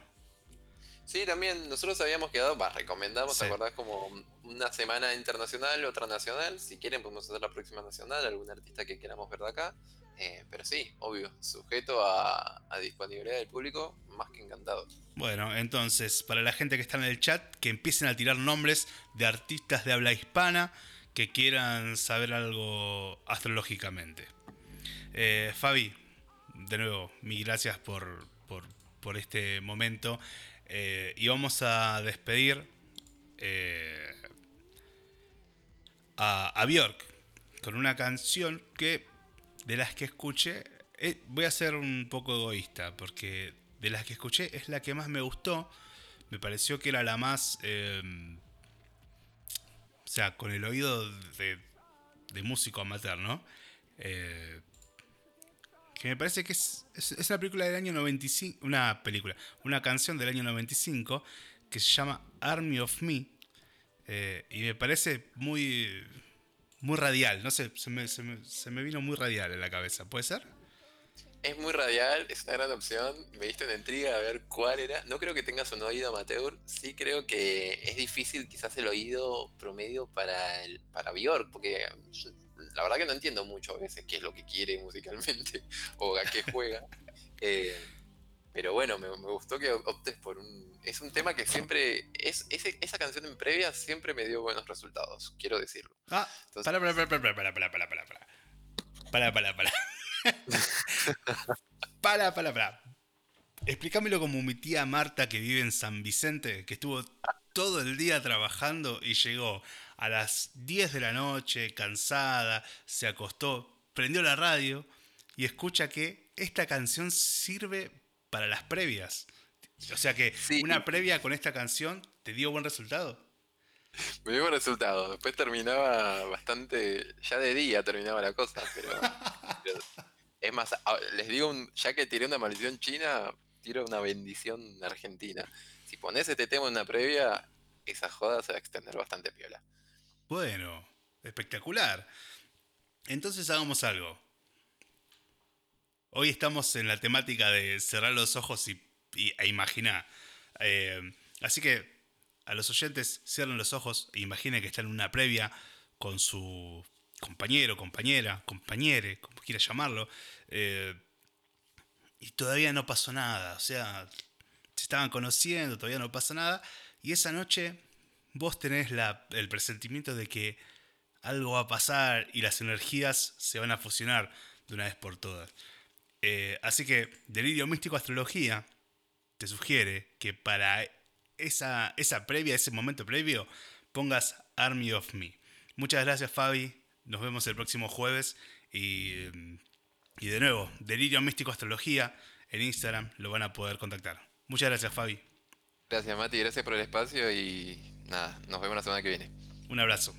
Sí, también nosotros habíamos quedado, va, recomendamos, ¿te acordás? Como una semana internacional, otra nacional. Si quieren, podemos hacer la próxima nacional, algún artista que queramos ver de acá. Eh, pero sí, obvio, sujeto a, disponibilidad del público, más que encantado. Bueno, entonces, para la gente que está en el chat, que empiecen a tirar nombres de artistas de habla hispana que quieran saber algo astrológicamente. Eh, Fabi, de nuevo, mil gracias por, por, este momento. Eh, y vamos a despedir a, a Bjork con una canción que de las que escuché, eh, voy a ser un poco egoísta, porque de las que escuché es la que más me gustó. Me pareció que era la más... Em, o sea, con el oído de, de músico amateur, ¿no? Eh, que me parece que es, es, una película del año 95, una película, una canción del año 95 que se llama Army of Me. Eh, y me parece muy, muy radial, no sé, se me, se, me, vino muy radial en la cabeza, ¿puede ser? Es muy radial, es una gran opción. Me diste una intriga a ver cuál era. No creo que tengas un oído amateur. Sí creo que es difícil quizás el oído promedio para el, para Bjork, porque la verdad que no entiendo mucho a veces qué es lo que quiere musicalmente o a qué juega. Eh, pero bueno, me, gustó que optes por un... Es un tema que siempre... Es, esa canción en previa siempre me dio buenos resultados, quiero decirlo. Ah, para, para, para, para, para, para, para, para, para. Para, para, para. para, para, para. Explícamelo como mi tía Marta que vive en San Vicente, que estuvo todo el día trabajando y llegó a las 10 de la noche, cansada, se acostó, prendió la radio y escucha que esta canción sirve para las previas. O sea que una previa con esta canción te dio buen resultado. Me dio buen resultado. Después terminaba bastante. Ya de día terminaba la cosa, pero. es más, les digo, ya que tiré una maldición china, tiro una bendición argentina. Si pones este tema en una previa, esa joda se va a extender bastante piola. Bueno, espectacular. Entonces hagamos algo. Hoy estamos en la temática de cerrar los ojos y, e imaginar. Eh, así que a los oyentes cierren los ojos e imaginen que están en una previa con su compañero, compañera, compañere, como quiera llamarlo. Eh, y todavía no pasó nada. O sea, se estaban conociendo, todavía no pasa nada. Y esa noche vos tenés el presentimiento de que algo va a pasar y las energías se van a fusionar de una vez por todas. Eh, así que Delirio Místico Astrología te sugiere que para esa, esa previa, ese momento previo, pongas Army of Me. Muchas gracias Fabi, nos vemos el próximo jueves y, y de nuevo, Delirio Místico Astrología en Instagram lo van a poder contactar. Muchas gracias Fabi. Gracias Mati, gracias por el espacio y nada, nos vemos la semana que viene. Un abrazo.